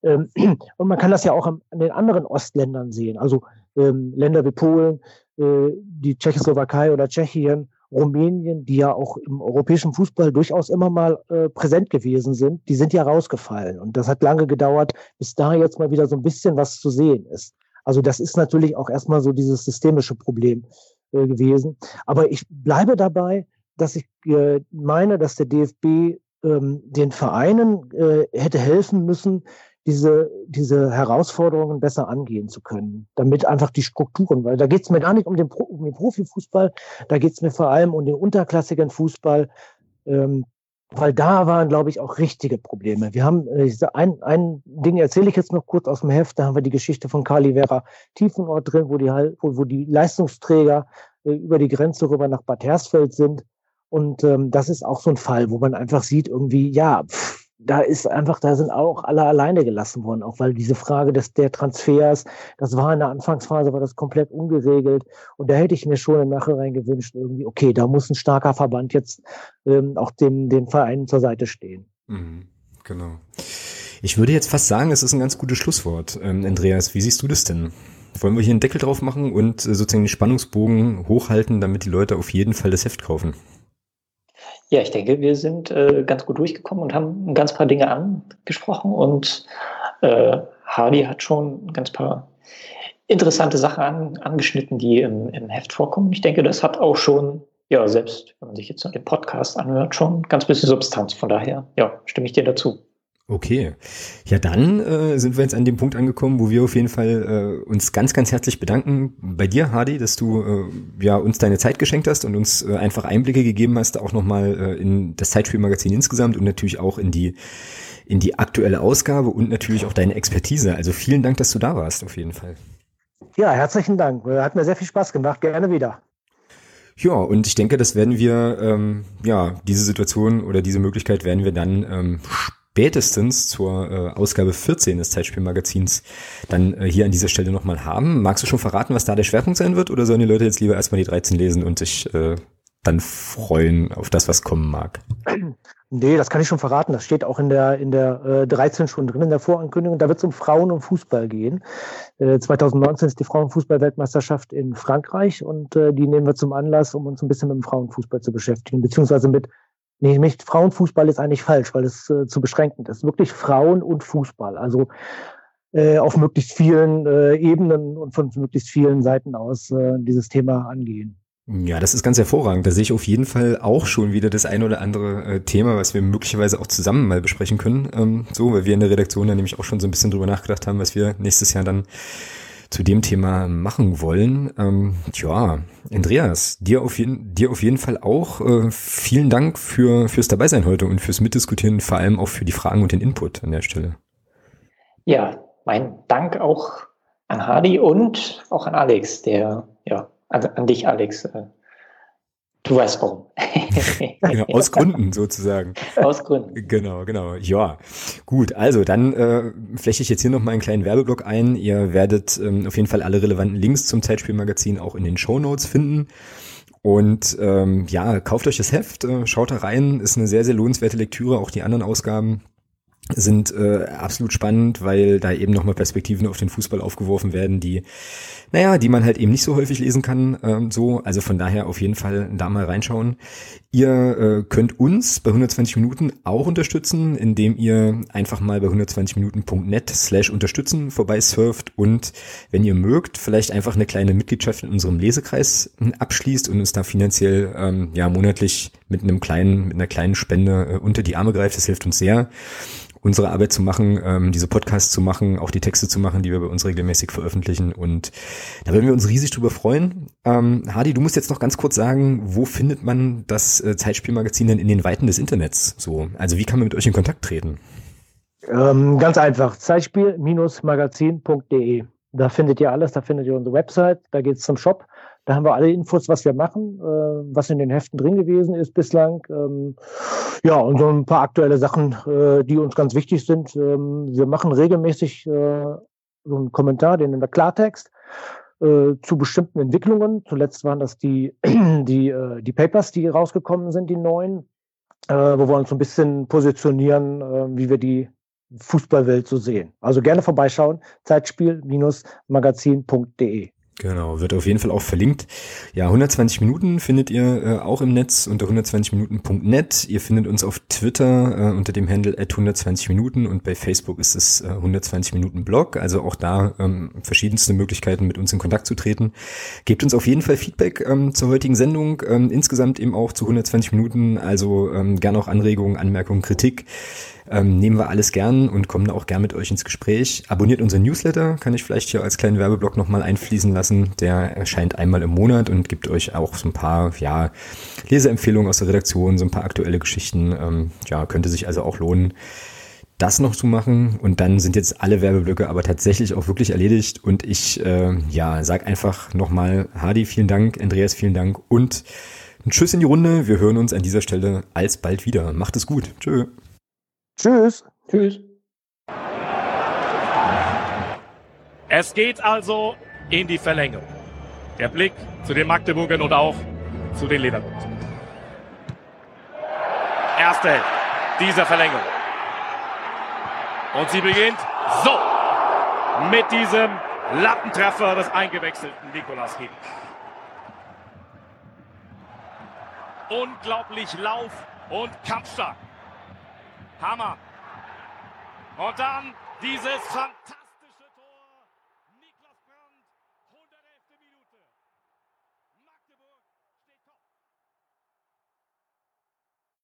Speaker 7: Ähm, und man kann das ja auch an den anderen Ostländern sehen. Also ähm, Länder wie Polen, äh, die Tschechoslowakei oder Tschechien, Rumänien, die ja auch im europäischen Fußball durchaus immer mal äh, präsent gewesen sind, die sind ja rausgefallen. Und das hat lange gedauert, bis da jetzt mal wieder so ein bisschen was zu sehen ist. Also das ist natürlich auch erstmal so dieses systemische Problem äh, gewesen. Aber ich bleibe dabei, dass ich äh, meine, dass der DFB ähm, den Vereinen äh, hätte helfen müssen, diese, diese Herausforderungen besser angehen zu können, damit einfach die Strukturen, weil da geht es mir gar nicht um den, Pro, um den Profifußball, da geht es mir vor allem um den unterklassigen Fußball, ähm, weil da waren, glaube ich, auch richtige Probleme. Wir haben äh, ein, ein Ding erzähle ich jetzt noch kurz aus dem Heft, da haben wir die Geschichte von Kali Vera Tiefenort drin, wo die, wo, wo die Leistungsträger äh, über die Grenze rüber nach Bad Hersfeld sind. Und ähm, das ist auch so ein Fall, wo man einfach sieht, irgendwie, ja, pff, da ist einfach, da sind auch alle alleine gelassen worden, auch weil diese Frage des der Transfers, das war in der Anfangsphase, war das komplett ungeregelt. Und da hätte ich mir schon im Nachhinein gewünscht, irgendwie, okay, da muss ein starker Verband jetzt ähm, auch dem, den Vereinen zur Seite stehen.
Speaker 6: Mhm, genau. Ich würde jetzt fast sagen, es ist ein ganz gutes Schlusswort. Ähm, Andreas, wie siehst du das denn? Wollen wir hier einen Deckel drauf machen und äh, sozusagen den Spannungsbogen hochhalten, damit die Leute auf jeden Fall das Heft kaufen?
Speaker 8: Ja, ich denke, wir sind äh, ganz gut durchgekommen und haben ein ganz paar Dinge angesprochen und äh, Hardy hat schon ein ganz paar interessante Sachen an, angeschnitten, die im, im Heft vorkommen. Ich denke, das hat auch schon, ja, selbst wenn man sich jetzt den Podcast anhört, schon ganz bisschen Substanz. Von daher, ja, stimme ich dir dazu.
Speaker 6: Okay. Ja, dann äh, sind wir jetzt an dem Punkt angekommen, wo wir auf jeden Fall äh, uns ganz, ganz herzlich bedanken bei dir, Hardy, dass du äh, ja uns deine Zeit geschenkt hast und uns äh, einfach Einblicke gegeben hast, auch nochmal äh, in das Zeitspielmagazin insgesamt und natürlich auch in die in die aktuelle Ausgabe und natürlich auch deine Expertise. Also vielen Dank, dass du da warst, auf jeden Fall.
Speaker 7: Ja, herzlichen Dank. Hat mir sehr viel Spaß gemacht. Gerne wieder.
Speaker 6: Ja, und ich denke, das werden wir, ähm, ja, diese Situation oder diese Möglichkeit werden wir dann ähm, spätestens zur äh, Ausgabe 14 des Zeitspielmagazins dann äh, hier an dieser Stelle nochmal haben. Magst du schon verraten, was da der Schwerpunkt sein wird oder sollen die Leute jetzt lieber erstmal die 13 lesen und sich äh, dann freuen auf das, was kommen mag?
Speaker 7: Nee, das kann ich schon verraten. Das steht auch in der, in der äh, 13 schon drin, in der Vorankündigung. Da wird es um Frauen und Fußball gehen. Äh, 2019 ist die Frauenfußball-Weltmeisterschaft in Frankreich und äh, die nehmen wir zum Anlass, um uns ein bisschen mit dem Frauenfußball zu beschäftigen, beziehungsweise mit Nee, Frauenfußball ist eigentlich falsch, weil es äh, zu beschränkend ist. Wirklich Frauen und Fußball. Also äh, auf möglichst vielen äh, Ebenen und von möglichst vielen Seiten aus äh, dieses Thema angehen.
Speaker 6: Ja, das ist ganz hervorragend. Da sehe ich auf jeden Fall auch schon wieder das ein oder andere äh, Thema, was wir möglicherweise auch zusammen mal besprechen können. Ähm, so, weil wir in der Redaktion da nämlich auch schon so ein bisschen drüber nachgedacht haben, was wir nächstes Jahr dann zu dem Thema machen wollen. Ähm, tja, Andreas, dir auf jeden, dir auf jeden Fall auch äh, vielen Dank für, fürs Dabeisein heute und fürs Mitdiskutieren, vor allem auch für die Fragen und den Input an der Stelle.
Speaker 8: Ja, mein Dank auch an Hardy und auch an Alex, der, ja, an, an dich, Alex, äh, Du weißt warum.
Speaker 6: ja, aus Gründen sozusagen.
Speaker 8: Aus Gründen.
Speaker 6: Genau, genau. Ja, gut. Also dann äh, fläche ich jetzt hier noch mal einen kleinen Werbeblock ein. Ihr werdet ähm, auf jeden Fall alle relevanten Links zum Zeitspielmagazin auch in den Show Notes finden. Und ähm, ja, kauft euch das Heft, äh, schaut da rein, ist eine sehr, sehr lohnenswerte Lektüre. Auch die anderen Ausgaben sind äh, absolut spannend, weil da eben nochmal Perspektiven auf den Fußball aufgeworfen werden, die naja, die man halt eben nicht so häufig lesen kann. Ähm, so, also von daher auf jeden Fall da mal reinschauen. Ihr äh, könnt uns bei 120 Minuten auch unterstützen, indem ihr einfach mal bei 120minuten.net slash unterstützen vorbei surft und wenn ihr mögt, vielleicht einfach eine kleine Mitgliedschaft in unserem Lesekreis abschließt und uns da finanziell ähm, ja monatlich mit einem kleinen, mit einer kleinen Spende äh, unter die Arme greift. Das hilft uns sehr unsere Arbeit zu machen, ähm, diese Podcasts zu machen, auch die Texte zu machen, die wir bei uns regelmäßig veröffentlichen. Und da würden wir uns riesig drüber freuen. Ähm, Hardy, du musst jetzt noch ganz kurz sagen, wo findet man das äh, Zeitspielmagazin denn in den Weiten des Internets? So, also wie kann man mit euch in Kontakt treten?
Speaker 7: Ähm, ganz einfach, Zeitspiel-magazin.de. Da findet ihr alles, da findet ihr unsere Website, da geht's zum Shop. Da haben wir alle Infos, was wir machen, äh, was in den Heften drin gewesen ist bislang. Ähm, ja, und so ein paar aktuelle Sachen, äh, die uns ganz wichtig sind. Ähm, wir machen regelmäßig äh, so einen Kommentar, den in der Klartext äh, zu bestimmten Entwicklungen. Zuletzt waren das die, die, äh, die Papers, die rausgekommen sind, die neuen, äh, wo wir uns so ein bisschen positionieren, wie wir die Fußballwelt so sehen. Also gerne vorbeischauen, Zeitspiel-magazin.de.
Speaker 6: Genau, wird auf jeden Fall auch verlinkt. Ja, 120 Minuten findet ihr äh, auch im Netz unter 120minuten.net. Ihr findet uns auf Twitter äh, unter dem Handle at 120 Minuten und bei Facebook ist es äh, 120 Minuten Blog. Also auch da ähm, verschiedenste Möglichkeiten, mit uns in Kontakt zu treten. Gebt uns auf jeden Fall Feedback ähm, zur heutigen Sendung, ähm, insgesamt eben auch zu 120 Minuten. Also ähm, gerne auch Anregungen, Anmerkungen, Kritik. Ähm, nehmen wir alles gern und kommen auch gern mit euch ins Gespräch. Abonniert unseren Newsletter, kann ich vielleicht hier als kleinen Werbeblock nochmal einfließen lassen. Der erscheint einmal im Monat und gibt euch auch so ein paar ja, Leseempfehlungen aus der Redaktion, so ein paar aktuelle Geschichten. Ähm, ja, könnte sich also auch lohnen das noch zu machen und dann sind jetzt alle Werbeblöcke aber tatsächlich auch wirklich erledigt und ich äh, ja sag einfach nochmal Hardy vielen Dank, Andreas vielen Dank und ein Tschüss in die Runde. Wir hören uns an dieser Stelle alsbald wieder. Macht es gut. Tschö.
Speaker 7: Tschüss. Tschüss.
Speaker 3: Es geht also in die Verlängerung. Der Blick zu den Magdeburgern und auch zu den Leverkusen. Erste Hälfte dieser Verlängerung. Und sie beginnt so mit diesem Lattentreffer des eingewechselten Nikolas Hink. Unglaublich Lauf und Kampfstark. Hammer. Und dann dieses fantastische.